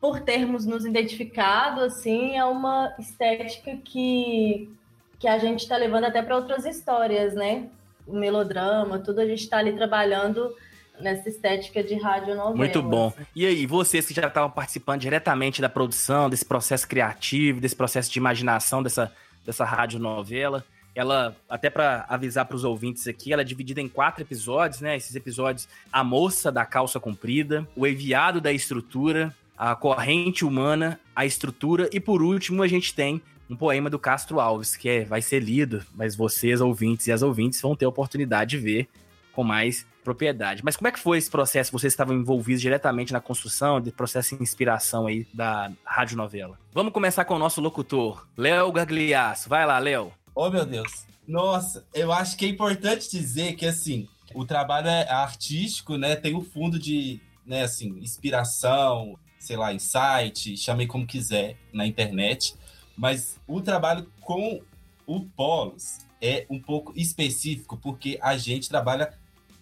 por termos nos identificado, assim, é uma estética que, que a gente está levando até para outras histórias, né? O melodrama, tudo a gente está ali trabalhando nessa estética de rádio novela. Muito bom. E aí, vocês que já estavam participando diretamente da produção, desse processo criativo, desse processo de imaginação dessa dessa rádio novela. Ela, até para avisar para os ouvintes aqui, ela é dividida em quatro episódios, né? Esses episódios: A Moça da Calça Comprida, O Enviado da Estrutura, A Corrente Humana, A Estrutura e por último a gente tem um poema do Castro Alves, que é, vai ser lido, mas vocês, ouvintes e as ouvintes, vão ter a oportunidade de ver com mais propriedade. Mas como é que foi esse processo? Vocês estavam envolvidos diretamente na construção, de processo de inspiração aí da radionovela. Vamos começar com o nosso locutor, Léo Gagliasso. Vai lá, Léo. Oh, meu Deus. Nossa, eu acho que é importante dizer que, assim, o trabalho é artístico, né? Tem o fundo de, né, assim, inspiração, sei lá, insight, chamei como quiser na internet. Mas o trabalho com o Polos é um pouco específico, porque a gente trabalha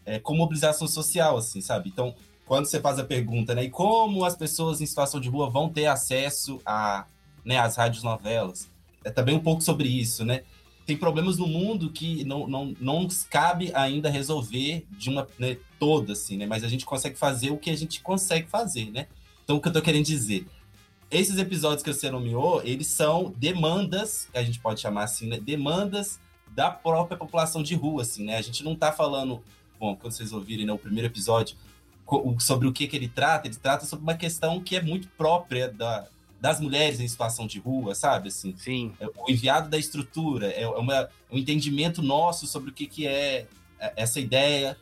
é, com mobilização social, assim, sabe? Então, quando você faz a pergunta, né, e como as pessoas em situação de rua vão ter acesso a, né, às rádios novelas, é também um pouco sobre isso, né? Tem problemas no mundo que não, não, não cabe ainda resolver de uma né, toda, assim, né? Mas a gente consegue fazer o que a gente consegue fazer, né? Então, o que eu tô querendo dizer? Esses episódios que você nomeou, eles são demandas, que a gente pode chamar assim, né? Demandas da própria população de rua, assim, né? A gente não tá falando bom, quando vocês ouvirem né, o primeiro episódio, sobre o que, que ele trata, ele trata sobre uma questão que é muito própria da, das mulheres em situação de rua, sabe? Assim, Sim. É o enviado da estrutura, é, uma, um entendimento nosso sobre o que, que é, é essa ideia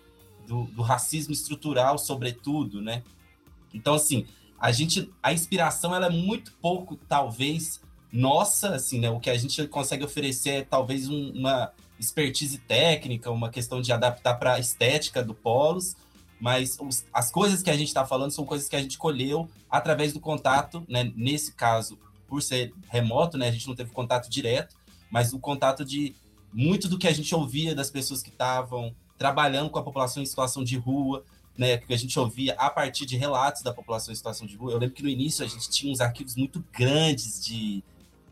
do, do racismo estrutural, sobretudo, né? Então, assim, a gente, a inspiração ela é muito pouco, talvez, nossa, assim, né? O que a gente consegue oferecer é talvez um, uma expertise técnica, uma questão de adaptar para a estética do Polos, mas os, as coisas que a gente está falando são coisas que a gente colheu através do contato, né? Nesse caso, por ser remoto, né? A gente não teve contato direto, mas o contato de muito do que a gente ouvia das pessoas que estavam trabalhando com a população em situação de rua, né? Que a gente ouvia a partir de relatos da população em situação de rua. Eu lembro que no início a gente tinha uns arquivos muito grandes de,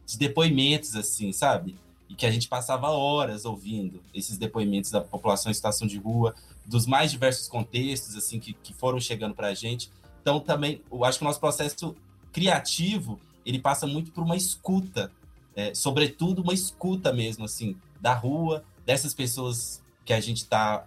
de depoimentos, assim, sabe? e que a gente passava horas ouvindo esses depoimentos da população em situação de rua, dos mais diversos contextos assim que, que foram chegando para a gente. Então também, eu acho que o nosso processo criativo ele passa muito por uma escuta, é, sobretudo uma escuta mesmo assim da rua, dessas pessoas que a gente está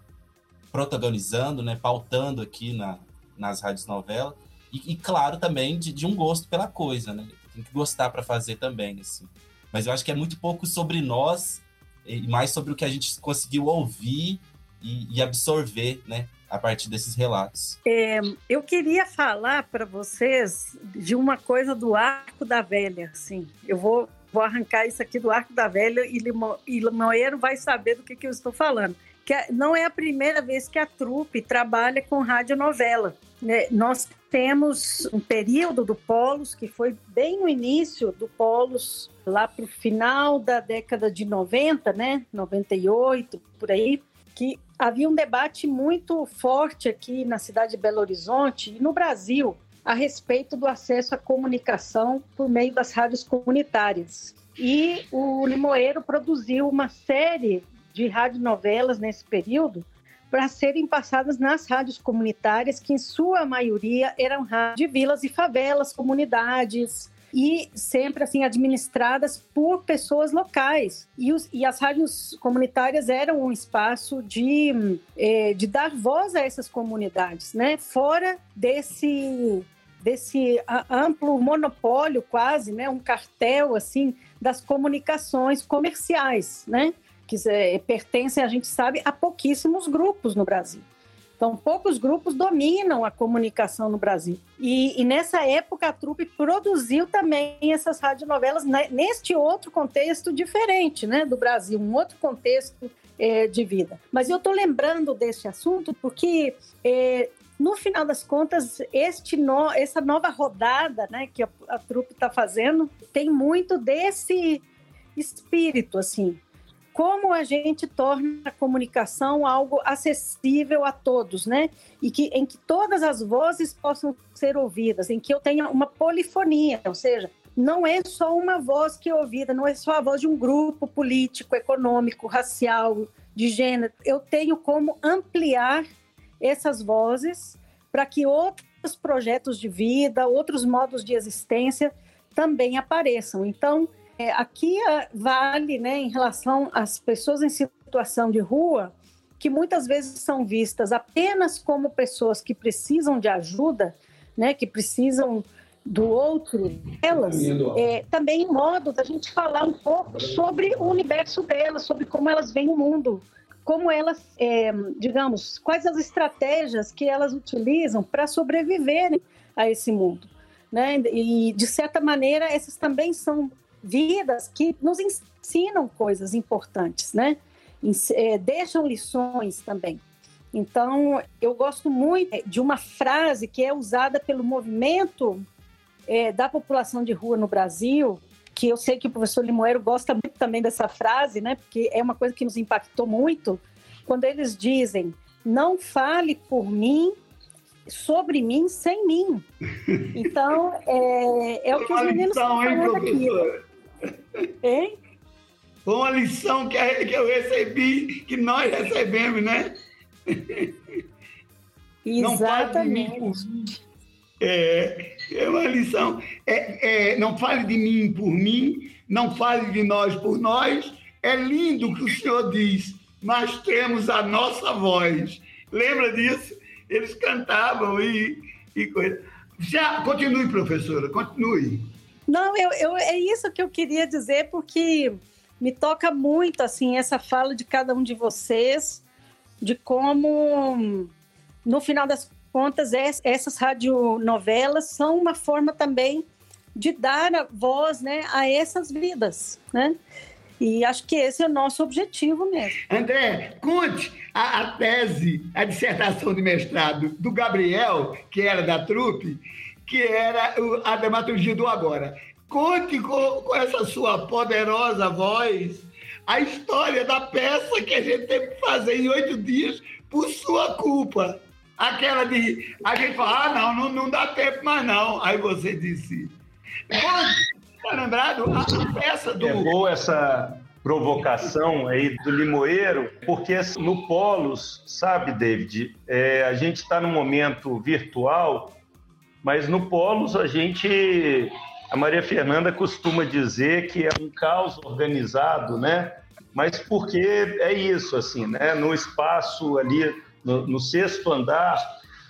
protagonizando, né, pautando aqui na, nas rádios novela e, e claro também de, de, um gosto pela coisa, né? Tem que gostar para fazer também, assim. Mas eu acho que é muito pouco sobre nós e mais sobre o que a gente conseguiu ouvir e, e absorver, né? A partir desses relatos. É, eu queria falar para vocês de uma coisa do Arco da Velha, assim. Eu vou, vou arrancar isso aqui do Arco da Velha e, Limo, e Limoeiro vai saber do que, que eu estou falando. Que não é a primeira vez que a trupe trabalha com radionovela. Né? Nós temos um período do Polos, que foi bem no início do Polos, lá para o final da década de 90, né? 98, por aí, que havia um debate muito forte aqui na cidade de Belo Horizonte e no Brasil a respeito do acesso à comunicação por meio das rádios comunitárias. E o Limoeiro produziu uma série de radionovelas nesse período para serem passadas nas rádios comunitárias, que em sua maioria eram rádios de vilas e favelas, comunidades, e sempre assim administradas por pessoas locais. E, os, e as rádios comunitárias eram um espaço de, eh, de dar voz a essas comunidades, né? Fora desse desse amplo monopólio quase, né, um cartel assim das comunicações comerciais, né, que é, pertencem, a gente sabe, a pouquíssimos grupos no Brasil. Então, poucos grupos dominam a comunicação no Brasil. E, e, nessa época, a trupe produziu também essas radionovelas neste outro contexto diferente né, do Brasil, um outro contexto é, de vida. Mas eu estou lembrando desse assunto porque, é, no final das contas, este no, essa nova rodada né, que a, a trupe está fazendo tem muito desse espírito, assim, como a gente torna a comunicação algo acessível a todos, né? E que, em que todas as vozes possam ser ouvidas, em que eu tenha uma polifonia, ou seja, não é só uma voz que é ouvida, não é só a voz de um grupo político, econômico, racial, de gênero. Eu tenho como ampliar essas vozes para que outros projetos de vida, outros modos de existência também apareçam. Então, É, aqui é, vale, né, em relação às pessoas em situação de rua, que muitas vezes são vistas apenas como pessoas que precisam de ajuda, né, que precisam do outro delas, é, também em modo da gente falar um pouco sobre o universo delas, sobre como elas veem o mundo, como elas, é, digamos, quais as estratégias que elas utilizam para sobreviverem a esse mundo. Né? E, de certa maneira, essas também são vidas que nos ensinam coisas importantes, né? É, deixam lições também. Então, eu gosto muito de uma frase que é usada pelo movimento é, da população de rua no Brasil, que eu sei que o professor Limoeiro gosta muito também dessa frase, né? Porque é uma coisa que nos impactou muito, quando eles dizem: não fale por mim, sobre mim, sem mim. Então, é, é o que os meninos estão falando aqui. Hein? Foi uma lição que, eu recebi, que nós recebemos, né? Exatamente. É, é uma lição. É, é, não fale de mim por mim, não fale de nós por nós. É lindo que o senhor diz, mas temos a nossa voz. Lembra disso? Eles cantavam e, e coisa. Já, continue, professora, continue. Não, eu, eu, é isso que eu queria dizer, porque me toca muito assim essa fala de cada um de vocês, de como, no final das contas, essas radionovelas são uma forma também de dar a voz né, a essas vidas, né? E acho que esse é o nosso objetivo mesmo. André, conte a, a tese, a dissertação de mestrado do Gabriel, que era da trupe, que era a dramaturgia do agora. Conte com, com essa sua poderosa voz a história da peça que a gente teve que fazer em oito dias por sua culpa. Aquela de. A gente fala, ah, não, não, não dá tempo mais não. Aí você disse. Está lembrado? A, peça do. É boa essa provocação aí do Limoeiro, porque no Polos, sabe, David, é, a gente está num momento virtual, mas no Polos a gente. A Maria Fernanda costuma dizer que é um caos organizado, né? Mas porque é isso, assim, né? No espaço ali no, no sexto andar,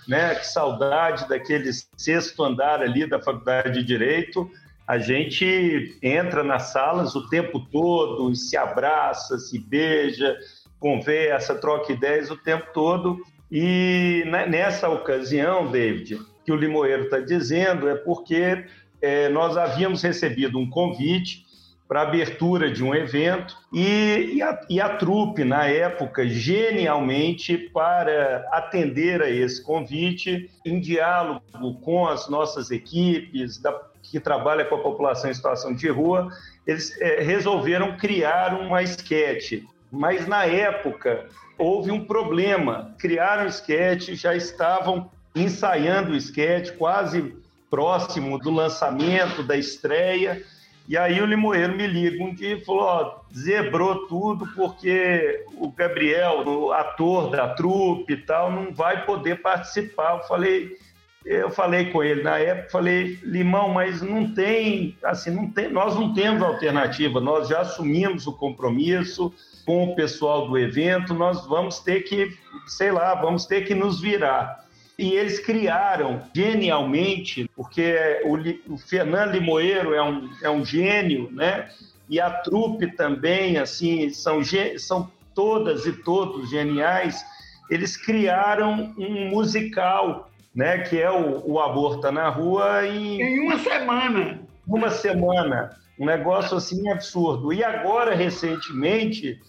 né? Que saudade daquele sexto andar ali da Faculdade de Direito. A gente entra nas salas o tempo todo, se abraça, se beija, conversa, troca ideias o tempo todo. E nessa ocasião, David, que o Limoeiro está dizendo é porque é, nós havíamos recebido um convite para abertura de um evento e, e, a, e a trupe, na época, genialmente, para atender a esse convite, em diálogo com as nossas equipes da, que trabalham com a população em situação de rua, eles é, resolveram criar uma esquete. Mas, na época, houve um problema. Criaram esquete, já estavam ensaiando o esquete, quase próximo do lançamento, da estreia, e aí o Limoeiro me liga um dia e falou, ó, zebrou tudo porque o Gabriel, o ator da trupe e tal, não vai poder participar. Eu falei, eu falei com ele na época, falei, Limão, mas não tem, assim, não tem, nós não temos alternativa, nós já assumimos o compromisso com o pessoal do evento, nós vamos ter que, sei lá, vamos ter que nos virar. E eles criaram genialmente, porque o, o Fernando Limoeiro é um, é um gênio, né? E a trupe também, assim, são, são todas e todos geniais. Eles criaram um musical, né? Que é o, o Aborta na Rua em... Em uma semana. Uma semana. Um negócio, assim, absurdo. E agora, recentemente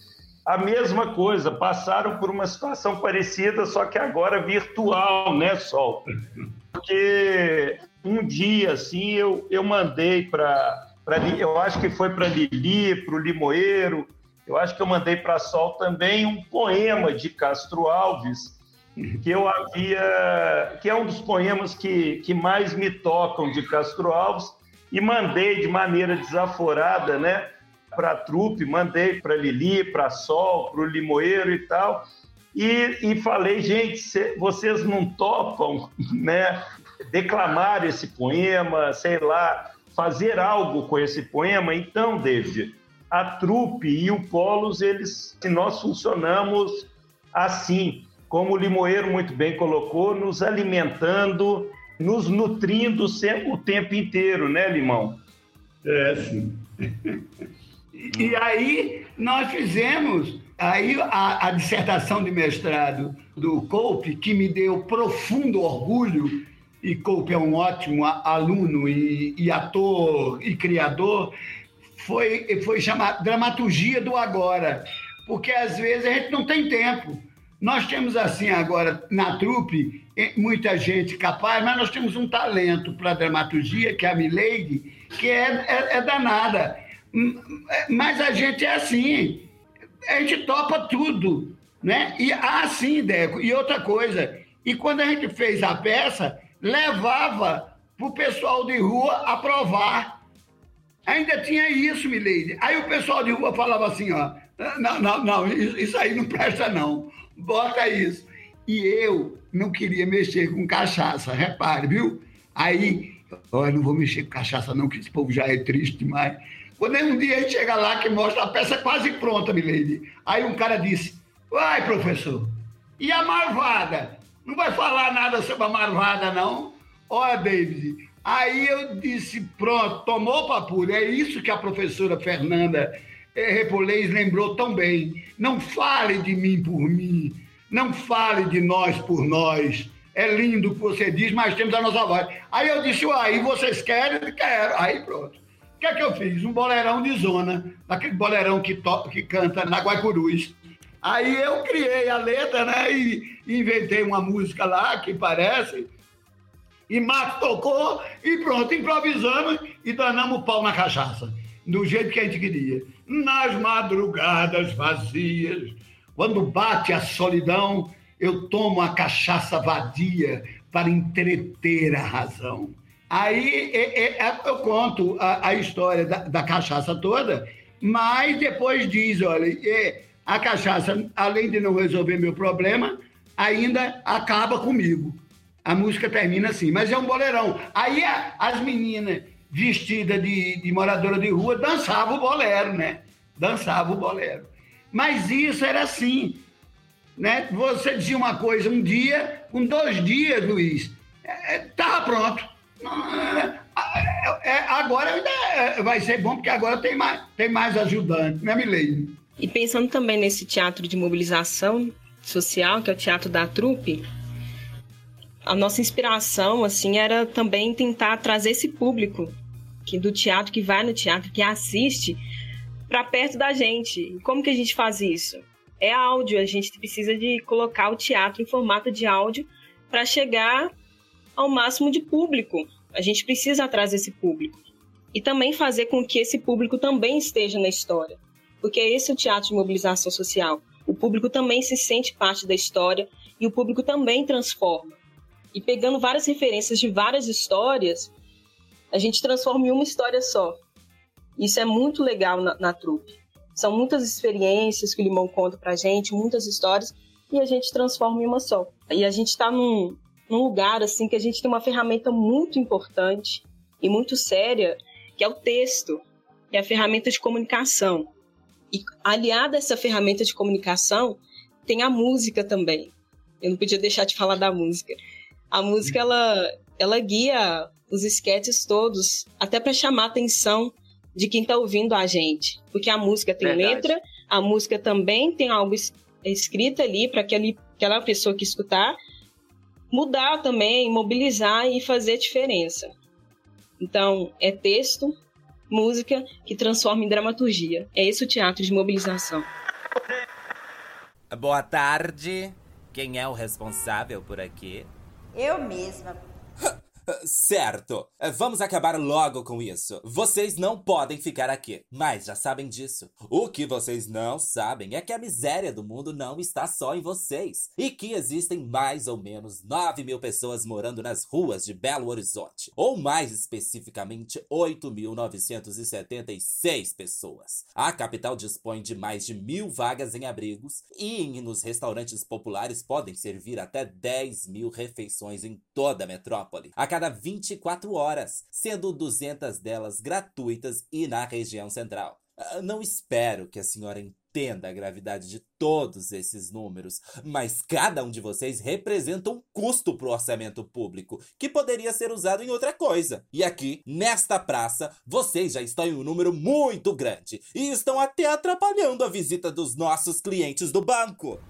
a mesma coisa, passaram por uma situação parecida, só que agora virtual, né, Sol? Porque um dia, assim, eu, eu mandei para. Eu acho que foi para Lili, para o Limoeiro, eu acho que eu mandei para Sol também um poema de Castro Alves, que eu havia. que é um dos poemas que, que mais me tocam de Castro Alves, e mandei de maneira desaforada, né? Para a trupe, mandei para Lili, para Sol, para o Limoeiro e tal. E, e falei, gente, cê, vocês não topam, né? Declamar esse poema, sei lá, fazer algo com esse poema. Então, David, a trupe e o Polos, eles, nós funcionamos assim, como o Limoeiro muito bem colocou, nos alimentando, nos nutrindo sempre, o tempo inteiro, né, Limão? É, sim. E aí nós fizemos aí a, a, dissertação de mestrado do Coupe, que me deu profundo orgulho, e Coupe é um ótimo aluno e, e ator e criador, foi, foi chamada Dramaturgia do Agora, porque às vezes a gente não tem tempo. Nós temos assim agora na trupe muita gente capaz, mas nós temos um talento para dramaturgia, que é a Milady, que é, é, é danada. Mas a gente é assim, a gente topa tudo, né? E assim, Deco. E outra coisa, e quando a gente fez a peça, levava para o pessoal de rua aprovar. Ainda tinha isso, Milady. Aí o pessoal de rua falava assim, ó, não, não, não, isso aí não presta não, bota isso. E eu não queria mexer com cachaça, repare, viu? Aí, olha, não vou mexer com cachaça não, que esse povo já é triste demais. Quando um dia a gente chega lá que mostra a peça quase pronta, Milady. Aí um cara disse: Vai, professor, e a marvada? Não vai falar nada sobre a marvada, não? Olha, David. Aí eu disse: Pronto, tomou papura. É isso que a professora Fernanda Repolês lembrou tão bem. Não fale de mim por mim. Não fale de nós por nós. É lindo o que você diz, mas temos a nossa voz. Aí eu disse, uai, vocês querem? Quero. Aí pronto. O que é que eu fiz? Um boleirão de zona, aquele boleirão que, to que canta na Guaicurus. Aí eu criei a letra, né? E inventei uma música lá que parece. E Marcos tocou e pronto, improvisamos e danamos o pau na cachaça. Do jeito que a gente queria. Nas madrugadas vazias, quando bate a solidão, eu tomo a cachaça vadia para entreter a razão. Aí é, é, eu conto a, a história da, da, cachaça toda, mas depois diz, olha, é, a cachaça, além de não resolver meu problema, ainda acaba comigo. A música termina assim, mas é um boleirão. Aí a, as meninas vestidas de, de moradora de rua dançavam o bolero, né? Dançavam o bolero. Mas isso era assim, né? Você dizia uma coisa um dia, com dois dias, Luiz, estava é, pronto é, agora ainda vai ser bom, porque agora tem mais, tem mais ajudante, né, Milene? E pensando também nesse teatro de mobilização social, que é o teatro da trupe, a nossa inspiração, assim, era também tentar trazer esse público que do teatro, que vai no teatro, que assiste, para perto da gente. Como que a gente faz isso? É áudio, a gente precisa de colocar o teatro em formato de áudio para chegar ao máximo de público. A gente precisa trazer esse público. E também fazer com que esse público também esteja na história. Porque esse é o teatro de mobilização social. O público também se sente parte da história e o público também transforma. E pegando várias referências de várias histórias, a gente transforma em uma história só. Isso é muito legal na, na trupe. São muitas experiências que o Limão conta pra gente, muitas histórias, e a gente transforma em uma só. E a gente está num, num lugar assim que a gente tem uma ferramenta muito importante e muito séria, que é o texto, que é a ferramenta de comunicação. E aliada a essa ferramenta de comunicação, tem a música também. Eu não podia deixar de falar da música. A música ela ela guia os esquetes todos, até para chamar a atenção de quem está ouvindo a gente, porque a música tem Verdade. letra, a música também tem algo escrito ali para aquela pessoa que escutar mudar também, mobilizar e fazer diferença. Então, é texto, música que transforma em dramaturgia. É esse o teatro de mobilização. Boa tarde. Quem é o responsável por aqui? Eu mesma. Certo. Vamos acabar logo com isso. Vocês não podem ficar aqui, mas já sabem disso. O que vocês não sabem é que a miséria do mundo não está só em vocês e que existem mais ou menos 9 mil pessoas morando nas ruas de Belo Horizonte, ou mais especificamente 8.976 pessoas. A capital dispõe de mais de mil vagas em abrigos e nos restaurantes populares podem servir até 10 mil refeições em toda a metrópole. A cada cada 24 horas, sendo 200 delas gratuitas e na região central. Ah, Não espero que a senhora entenda a gravidade de todos esses números, mas cada um de vocês representa um custo para o orçamento público que poderia ser usado em outra coisa. E aqui, nesta praça, vocês já estão em um número muito grande e estão até atrapalhando a visita dos nossos clientes do banco.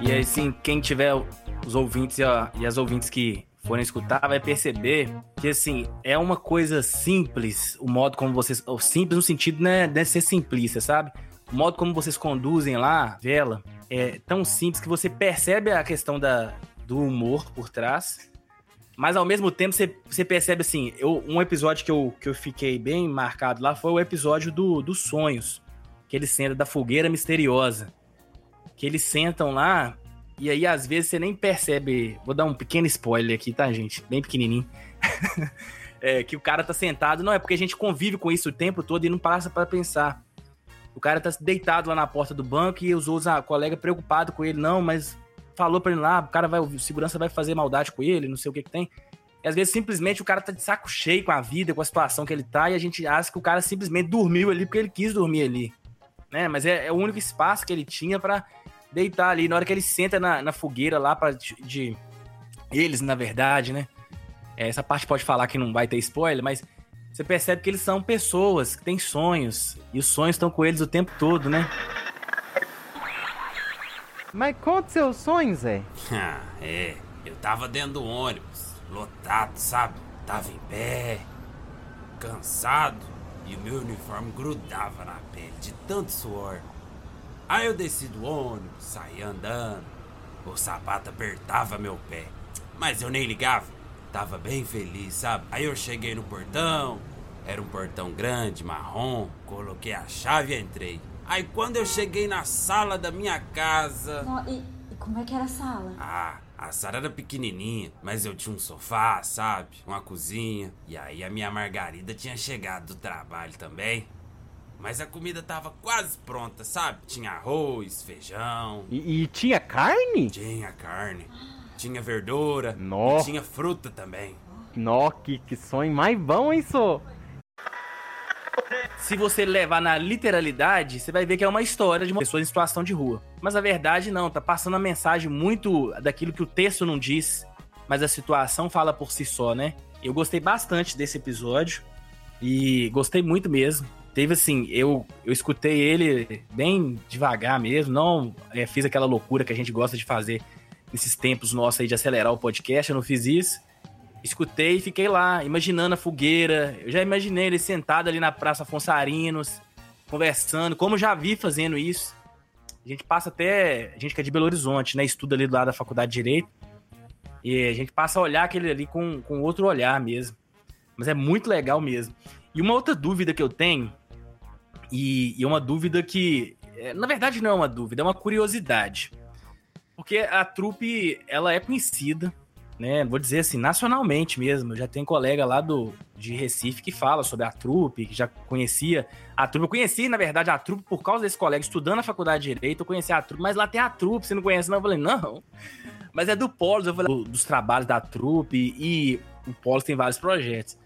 E assim, quem tiver os ouvintes ó, e as ouvintes que forem escutar, vai perceber que, assim, é uma coisa simples, o modo como vocês. Simples no sentido, né, de ser simplista, sabe? O modo como vocês conduzem lá, vela, é tão simples que você percebe a questão da, do humor por trás. Mas ao mesmo tempo você, percebe assim, eu, um episódio que eu, que eu fiquei bem marcado lá foi o episódio do, dos sonhos. Que eles sentam da fogueira misteriosa. Que eles sentam lá e aí às vezes você nem percebe. Vou dar um pequeno spoiler aqui, tá, gente? Bem pequenininho. É, que o cara tá sentado. Não, é porque a gente convive com isso o tempo todo e não passa pra pensar. O cara tá deitado lá na porta do banco e os outros, a colega preocupado com ele. Não, mas falou pra ele lá, o cara vai, o segurança vai fazer maldade com ele, não sei o que que tem. E às vezes simplesmente o cara tá de saco cheio com a vida, com a situação que ele tá, e a gente acha que o cara simplesmente dormiu ali porque ele quis dormir ali. Né? Mas é, é o único espaço que ele tinha pra deitar ali. Na hora que ele senta na, na fogueira lá para de, de- Eles, na verdade, né? É, Essa parte pode falar que não vai ter spoiler, mas você percebe que eles são pessoas que têm sonhos. E os sonhos estão com eles o tempo todo, né? Mas conta seus sonhos, Zé. Ah, é. Eu tava dentro do ônibus, lotado, sabe? Tava em pé, cansado, e o meu uniforme grudava na pele de tanto suor. Aí eu desci do ônibus, saí andando. O sapato apertava meu pé, mas eu nem ligava. Tava bem feliz, sabe? Aí eu cheguei no portão, era um portão grande, marrom, coloquei a chave e entrei. Aí quando eu cheguei na sala da minha casa. Não, e, e como é que era a sala? Ah, a sala era pequenininha, mas eu tinha um sofá, sabe? Uma cozinha. E aí a minha Margarida tinha chegado do trabalho também. Mas a comida tava quase pronta, sabe? Tinha arroz, feijão. E, e tinha carne? Tinha carne. Tinha verdura. E tinha fruta também. Nó, que, que sonho mais bom, hein, só? Se você levar na literalidade, você vai ver que é uma história de uma pessoa em situação de rua. Mas a verdade não, tá passando uma mensagem muito daquilo que o texto não diz, mas a situação fala por si só, né? Eu gostei bastante desse episódio e gostei muito mesmo. Teve assim, eu, eu escutei ele bem devagar mesmo, não é, fiz aquela loucura que a gente gosta de fazer nesses tempos nossos aí de acelerar o podcast, eu não fiz isso escutei e fiquei lá, imaginando a fogueira. Eu já imaginei ele sentado ali na Praça Afonso Arinos, conversando, como já vi fazendo isso. A gente passa até. A gente que é de Belo Horizonte, né? Estuda ali do lado da Faculdade de Direito. E a gente passa a olhar aquele ali com, com outro olhar mesmo. Mas é muito legal mesmo. E uma outra dúvida que eu tenho, e, e uma dúvida que. é, Na verdade, não é uma dúvida, é uma curiosidade. Porque a trupe, ela é conhecida né? Vou dizer assim, nacionalmente mesmo. Eu já tenho colega lá do, de Recife que fala sobre a trupe, que já conhecia a trupe. Eu conheci, na verdade, a trupe por causa desse colega, estudando na faculdade de Direito, eu conheci a trupe, mas lá tem a trupe, você não conhece, não? Eu falei, não. Mas é do Polos, eu falei, do- dos trabalhos da trupe, e o Polos tem vários projetos.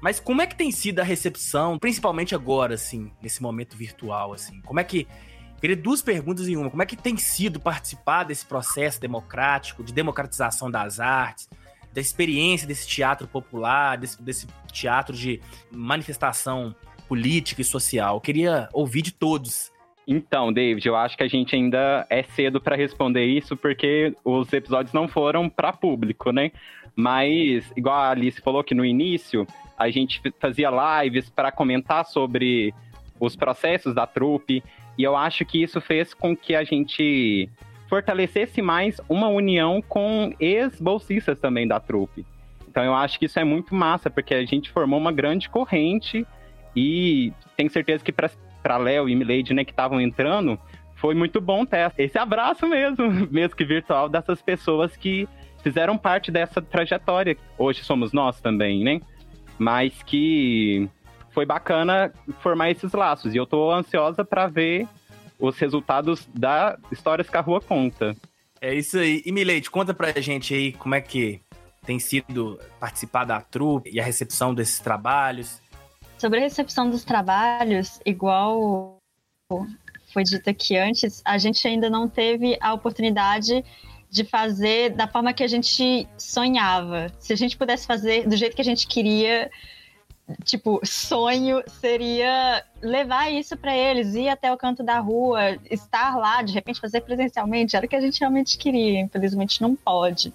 Mas como é que tem sido a recepção, principalmente agora, assim, nesse momento virtual, assim? Como é que. Queria duas perguntas em uma. Como é que tem sido participar desse processo democrático, de democratização das artes, da experiência desse teatro popular, desse, desse teatro de manifestação política e social? Eu queria ouvir de todos. Então, David, eu acho que a gente ainda é cedo para responder isso, porque os episódios não foram para público, né? Mas, igual a Alice falou que no início, a gente fazia lives para comentar sobre os processos da trupe, e eu acho que isso fez com que a gente fortalecesse mais uma união com ex-bolsistas também da trupe. Então eu acho que isso é muito massa, porque a gente formou uma grande corrente e tenho certeza que para Léo e Milady, né, que estavam entrando, foi muito bom ter esse abraço mesmo, mesmo que virtual, dessas pessoas que fizeram parte dessa trajetória. Hoje somos nós também, né? Mas que foi bacana formar esses laços. E eu tô ansiosa para ver os resultados da Histórias que a Rua Conta. É isso aí. E Milete, conta pra gente aí como é que tem sido participar da trupe e a recepção desses trabalhos. Sobre a recepção dos trabalhos, igual foi dito aqui antes, a gente ainda não teve a oportunidade de fazer da forma que a gente sonhava. Se a gente pudesse fazer do jeito que a gente queria, tipo, sonho seria levar isso para eles, ir até o canto da rua, estar lá, de repente fazer presencialmente, era o que a gente realmente queria, infelizmente não pode.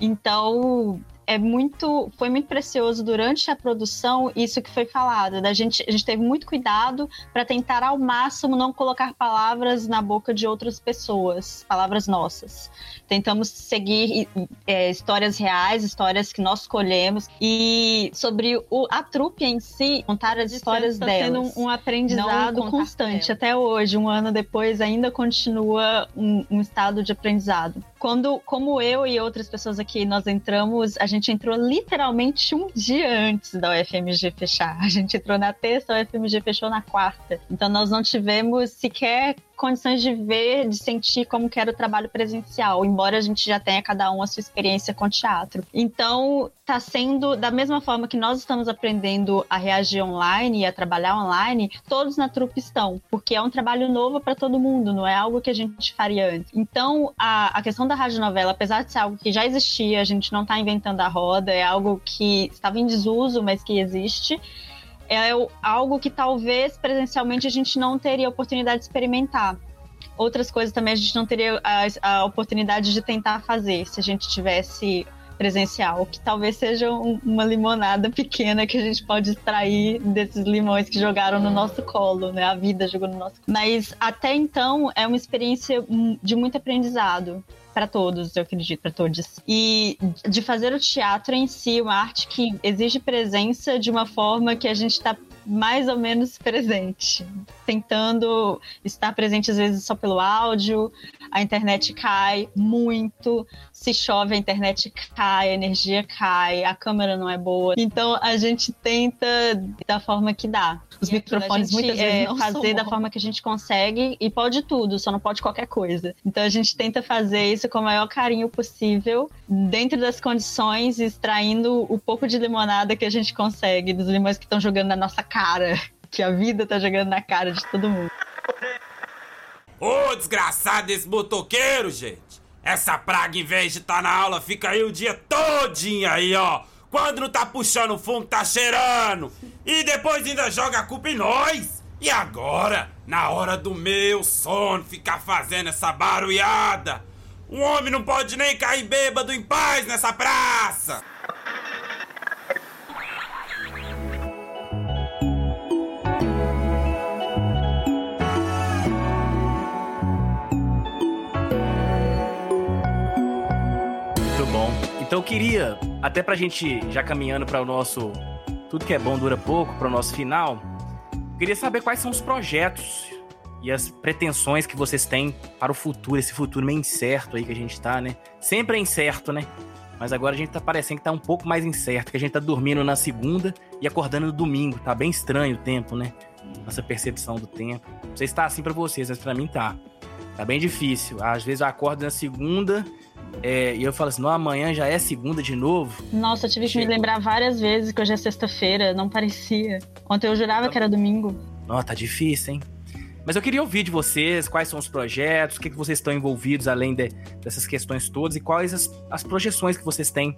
Então, é muito, foi muito precioso durante a produção isso que foi falado. Da gente, a gente teve muito cuidado para tentar ao máximo não colocar palavras na boca de outras pessoas, palavras nossas. Tentamos seguir é, histórias reais, histórias que nós escolhemos e sobre o, a trupe em si, contar as histórias tá delas. sendo um aprendizado constante. Até hoje, um ano depois, ainda continua um, um estado de aprendizado. Quando, como eu e outras pessoas aqui, nós entramos, a gente entrou literalmente um dia antes da UFMG fechar. A gente entrou na terça, a UFMG fechou na quarta. Então nós não tivemos sequer condições de ver, de sentir como que era o trabalho presencial, embora a gente já tenha cada um a sua experiência com teatro. Então, tá sendo da mesma forma que nós estamos aprendendo a reagir online e a trabalhar online, todos na trupe estão, porque é um trabalho novo para todo mundo, não é algo que a gente faria antes. Então, a, a questão da radionovela, apesar de ser algo que já existia, a gente não está inventando a roda, é algo que estava em desuso, mas que existe é algo que talvez presencialmente a gente não teria oportunidade de experimentar. Outras coisas também a gente não teria a, a oportunidade de tentar fazer se a gente tivesse presencial, que talvez seja um, uma limonada pequena que a gente pode extrair desses limões que jogaram no nosso colo, né? A vida jogou no nosso colo. Mas até então é uma experiência de muito aprendizado para todos, eu acredito, para todos. E de fazer o teatro em si, uma arte que exige presença de uma forma que a gente está mais ou menos presente, tentando estar presente às vezes só pelo áudio, a internet cai muito, se chove a internet cai, a energia cai, a câmera não é boa. Então a gente tenta da forma que dá. Os e microfones muitas vezes é, não fazer da forma que a gente consegue e pode tudo, só não pode qualquer coisa. Então a gente tenta fazer isso com o maior carinho possível, dentro das condições, extraindo o pouco de limonada que a gente consegue dos limões que estão jogando na nossa cara, que a vida tá jogando na cara de todo mundo. Ô, desgraçado desse motoqueiro, gente! Essa praga, em vez de estar tá na aula, fica aí o dia todinho aí, ó. Quando não tá puxando fumo, tá cheirando. E depois ainda joga a culpa em nós. E agora, na hora do meu sono, ficar fazendo essa barulhada? Um homem não pode nem cair bêbado em paz nessa praça! Muito bom. Então eu queria, até pra gente já caminhando para o nosso Tudo que é bom dura pouco, para o nosso final, queria saber quais são os projetos e as pretensões que vocês têm para o futuro, esse futuro meio incerto aí que a gente tá, né? Sempre é incerto, né? Mas agora a gente tá parecendo que tá um pouco mais incerto, que a gente tá dormindo na segunda e acordando no domingo. Tá bem estranho o tempo, né? Nossa percepção do tempo. Não sei se tá assim para vocês, mas pra mim tá. Tá bem difícil. Às vezes eu acordo na segunda é, e eu falo assim, não, amanhã já é segunda de novo. Nossa, eu tive que me lembrar várias vezes que hoje é sexta-feira, não parecia. Ontem eu jurava que era domingo. Nossa, tá difícil, hein? Mas eu queria ouvir de vocês quais são os projetos, o que, que vocês estão envolvidos além de, dessas questões todas e quais as, as projeções que vocês têm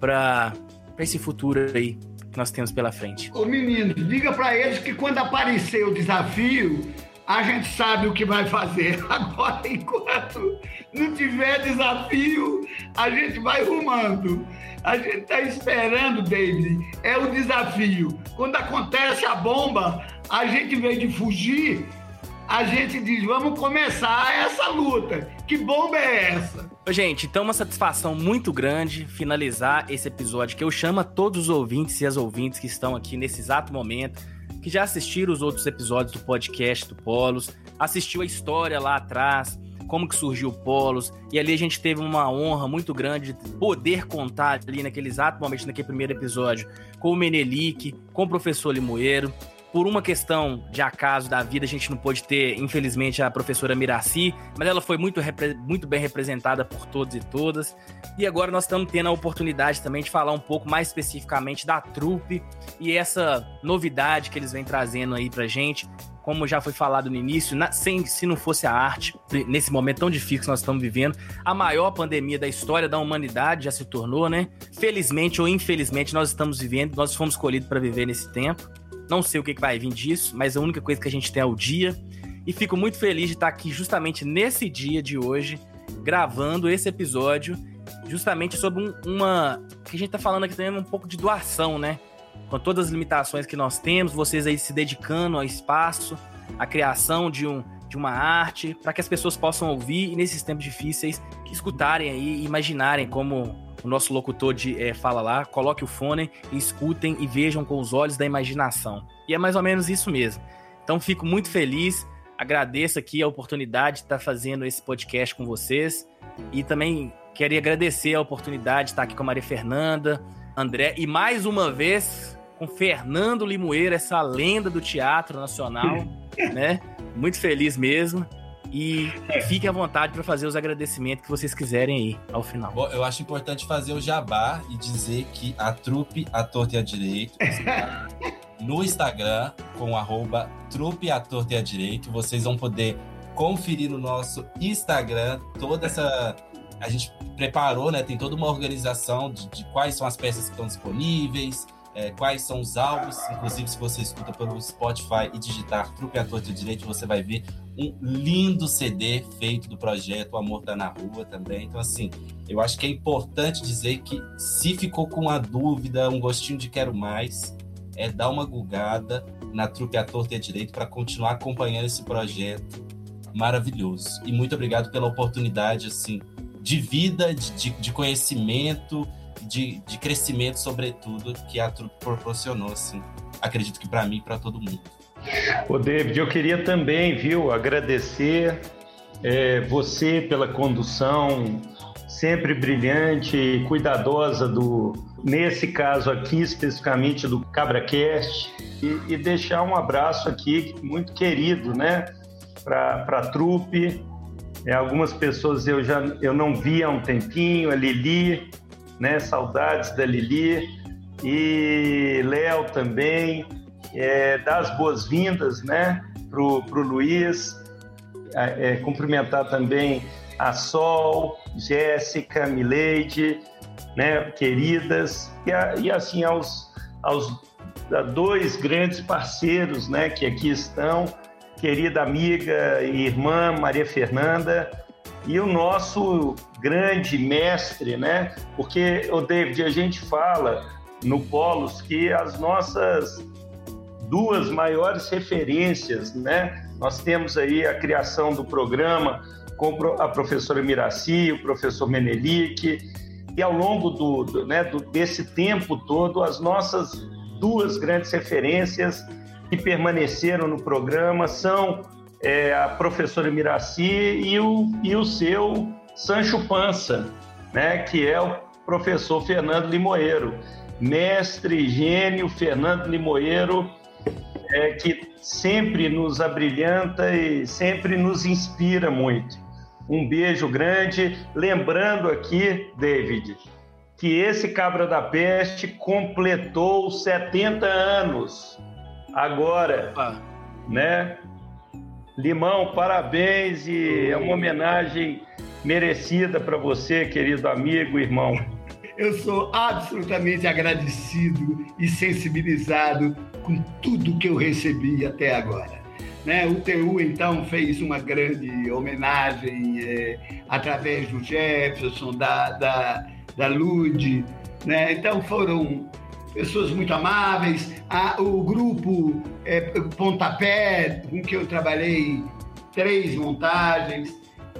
para esse futuro aí que nós temos pela frente. Ô meninos, diga para eles que quando aparecer o desafio, a gente sabe o que vai fazer. Agora, enquanto não tiver desafio, a gente vai rumando. A gente está esperando, David, é o desafio. Quando acontece a bomba, a gente, em vez de fugir, a gente diz: vamos começar essa luta. Que bomba é essa? Gente, então uma satisfação muito grande finalizar esse episódio que eu chamo a todos os ouvintes e as ouvintes que estão aqui nesse exato momento, que já assistiram os outros episódios do podcast do Polos, assistiu a história lá atrás, como que surgiu o Polos, e ali a gente teve uma honra muito grande de poder contar ali naquele exato momento, naquele primeiro episódio, com o Menelik, com o professor Limoeiro. Por uma questão de acaso da vida, a gente não pôde ter, infelizmente, a professora Miraci, mas ela foi muito, muito bem representada por todos e todas. E agora nós estamos tendo a oportunidade também de falar um pouco mais especificamente da trupe e essa novidade que eles vêm trazendo aí pra gente. Como já foi falado no início, na- sem, se não fosse a arte, nesse momento tão difícil que nós estamos vivendo, a maior pandemia da história da humanidade já se tornou, né? Felizmente ou infelizmente, nós estamos vivendo, nós fomos escolhidos para viver nesse tempo. Não sei o que vai vir disso, mas a única coisa que a gente tem é o dia. E fico muito feliz de estar aqui justamente nesse dia de hoje, gravando esse episódio, justamente sobre um- uma. que a gente tá falando aqui também um pouco de doação, né? Com todas as limitações que nós temos, vocês aí se dedicando ao espaço, à criação de, um, de uma arte, para que as pessoas possam ouvir e nesses tempos difíceis escutarem aí, imaginarem como o nosso locutor de, eh, fala lá, coloque o fone escutem e vejam com os olhos da imaginação. E é mais ou menos isso mesmo. Então fico muito feliz, agradeço aqui a oportunidade de estar fazendo esse podcast com vocês e também queria agradecer a oportunidade de estar aqui com a Maria Fernanda, André e mais uma vez com Fernando Limoeiro, essa lenda do teatro nacional, né? Muito feliz mesmo. E fiquem à vontade para fazer os agradecimentos que vocês quiserem aí ao final. Bom, eu acho importante fazer o jabá e dizer que a trupe A Torta e a Direito no Instagram com arroba trupe A Torta e a Direito. Vocês vão poder conferir no nosso Instagram toda essa... A gente preparou, né? Tem toda uma organização de, de quais são as peças que estão disponíveis, é, quais são os álbuns. Inclusive, se você escuta pelo Spotify e digitar Trupe A Torta e a Direito, você vai ver um lindo CD feito do projeto O Amor Tá na Rua também. Então, assim, eu acho que é importante dizer que se ficou com uma dúvida, um gostinho de quero mais, é dar uma gulgada na Trupe A Torta e a Direito para continuar acompanhando esse projeto maravilhoso. E muito obrigado pela oportunidade, assim, de vida, de, de, de conhecimento, de, de crescimento, sobretudo, que a Trupe proporcionou, assim. Acredito que para mim e para todo mundo. Ô, David, eu queria também, viu, agradecer é, você pela condução sempre brilhante e cuidadosa do, nesse caso aqui especificamente do CabraCast e, e deixar um abraço aqui muito querido, né, para a trupe. É, algumas pessoas eu já eu não vi há um tempinho, a Lili, né, saudades da Lili e Léo também. É, dar as boas-vindas né, para o Luiz, é, cumprimentar também a Sol, Jéssica, Mileide, né, queridas, e, a, e assim aos, aos a dois grandes parceiros né, que aqui estão, querida amiga e irmã Maria Fernanda, e o nosso grande mestre, né? Porque, o David, a gente fala no Polos que as nossas duas maiores referências, né? Nós temos aí a criação do programa com a professora Miraci, o professor Menelik, e ao longo do, do, né, do, desse tempo todo, as nossas duas grandes referências que permaneceram no programa são é, a professora Miraci e o, e o seu Sancho Pança, né, que é o professor Fernando Limoeiro. Mestre, gênio, Fernando Limoeiro, é, que sempre nos abrilhanta e sempre nos inspira muito. Um beijo grande. Lembrando aqui, David, que esse Cabra da Peste completou 70 anos agora, né? Limão, parabéns e é uma homenagem merecida para você, querido amigo, irmão. Eu sou absolutamente agradecido e sensibilizado com tudo que eu recebi até agora. Né? O TU, então, fez uma grande homenagem é, através do Jefferson, da, da, da Lud. Né? Então, foram pessoas muito amáveis. Ah, o grupo é, Pontapé, com que eu trabalhei três montagens,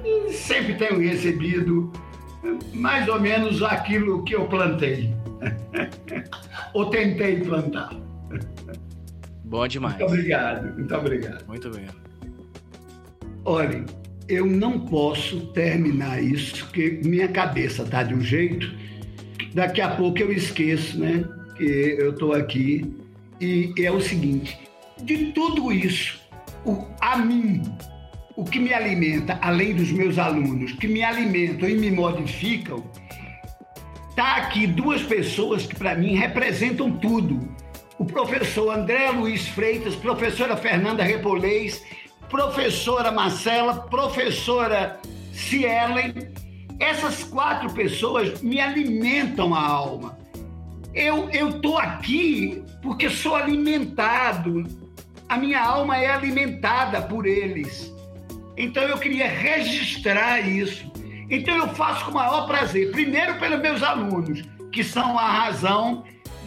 e sempre tenho recebido mais ou menos aquilo que eu plantei. Ou tentei plantar. Bom demais. Muito obrigado, muito obrigado. Muito bem. Olhem, eu não posso terminar isso, porque minha cabeça tá de um jeito, daqui a pouco eu esqueço, né? Eu estou aqui. E é o seguinte: de tudo isso, o, a mim, o que me alimenta, além dos meus alunos, que me alimentam e me modificam, tá aqui duas pessoas que para mim representam tudo. O professor André Luiz Freitas, professora Fernanda Repolês, professora Marcela, professora Cielen. Essas quatro pessoas me alimentam a alma. Eu estou aqui porque sou alimentado. A minha alma é alimentada por eles. Então eu queria registrar isso. Então eu faço com o maior prazer. Primeiro pelos meus alunos, que são a razão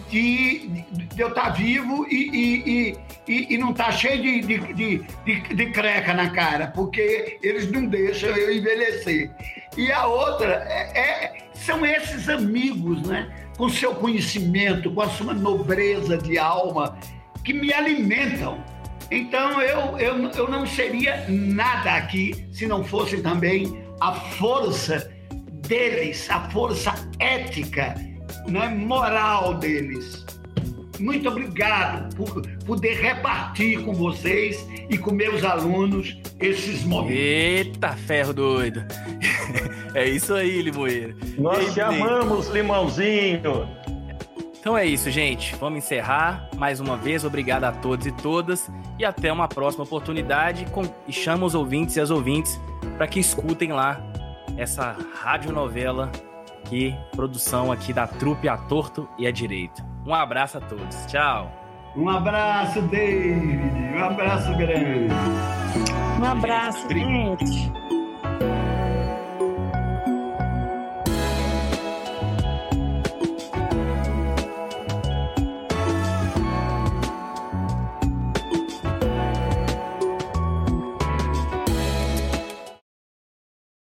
de, de eu estar tá vivo e, e, e, e não estar tá cheio de, de, de, de, de creca na cara, porque eles não deixam eu envelhecer. E a outra é, é, são esses amigos, né? com seu conhecimento, com a sua nobreza de alma, que me alimentam. Então eu, eu, eu não seria nada aqui se não fosse também a força deles, a força ética né, moral deles. Muito obrigado por poder repartir com vocês e com meus alunos esses momentos. Eita, ferro doido! é isso aí, Limoeiro. Nós te amamos, Limãozinho! Então é isso, gente. Vamos encerrar. Mais uma vez, obrigado a todos e todas. E até uma próxima oportunidade. Com... E chama os ouvintes e as ouvintes para que escutem lá essa radionovela aqui, produção aqui da trupe a torto e a direito. Um abraço a todos. Tchau. Um abraço, David. Um abraço grande. Um abraço, gente.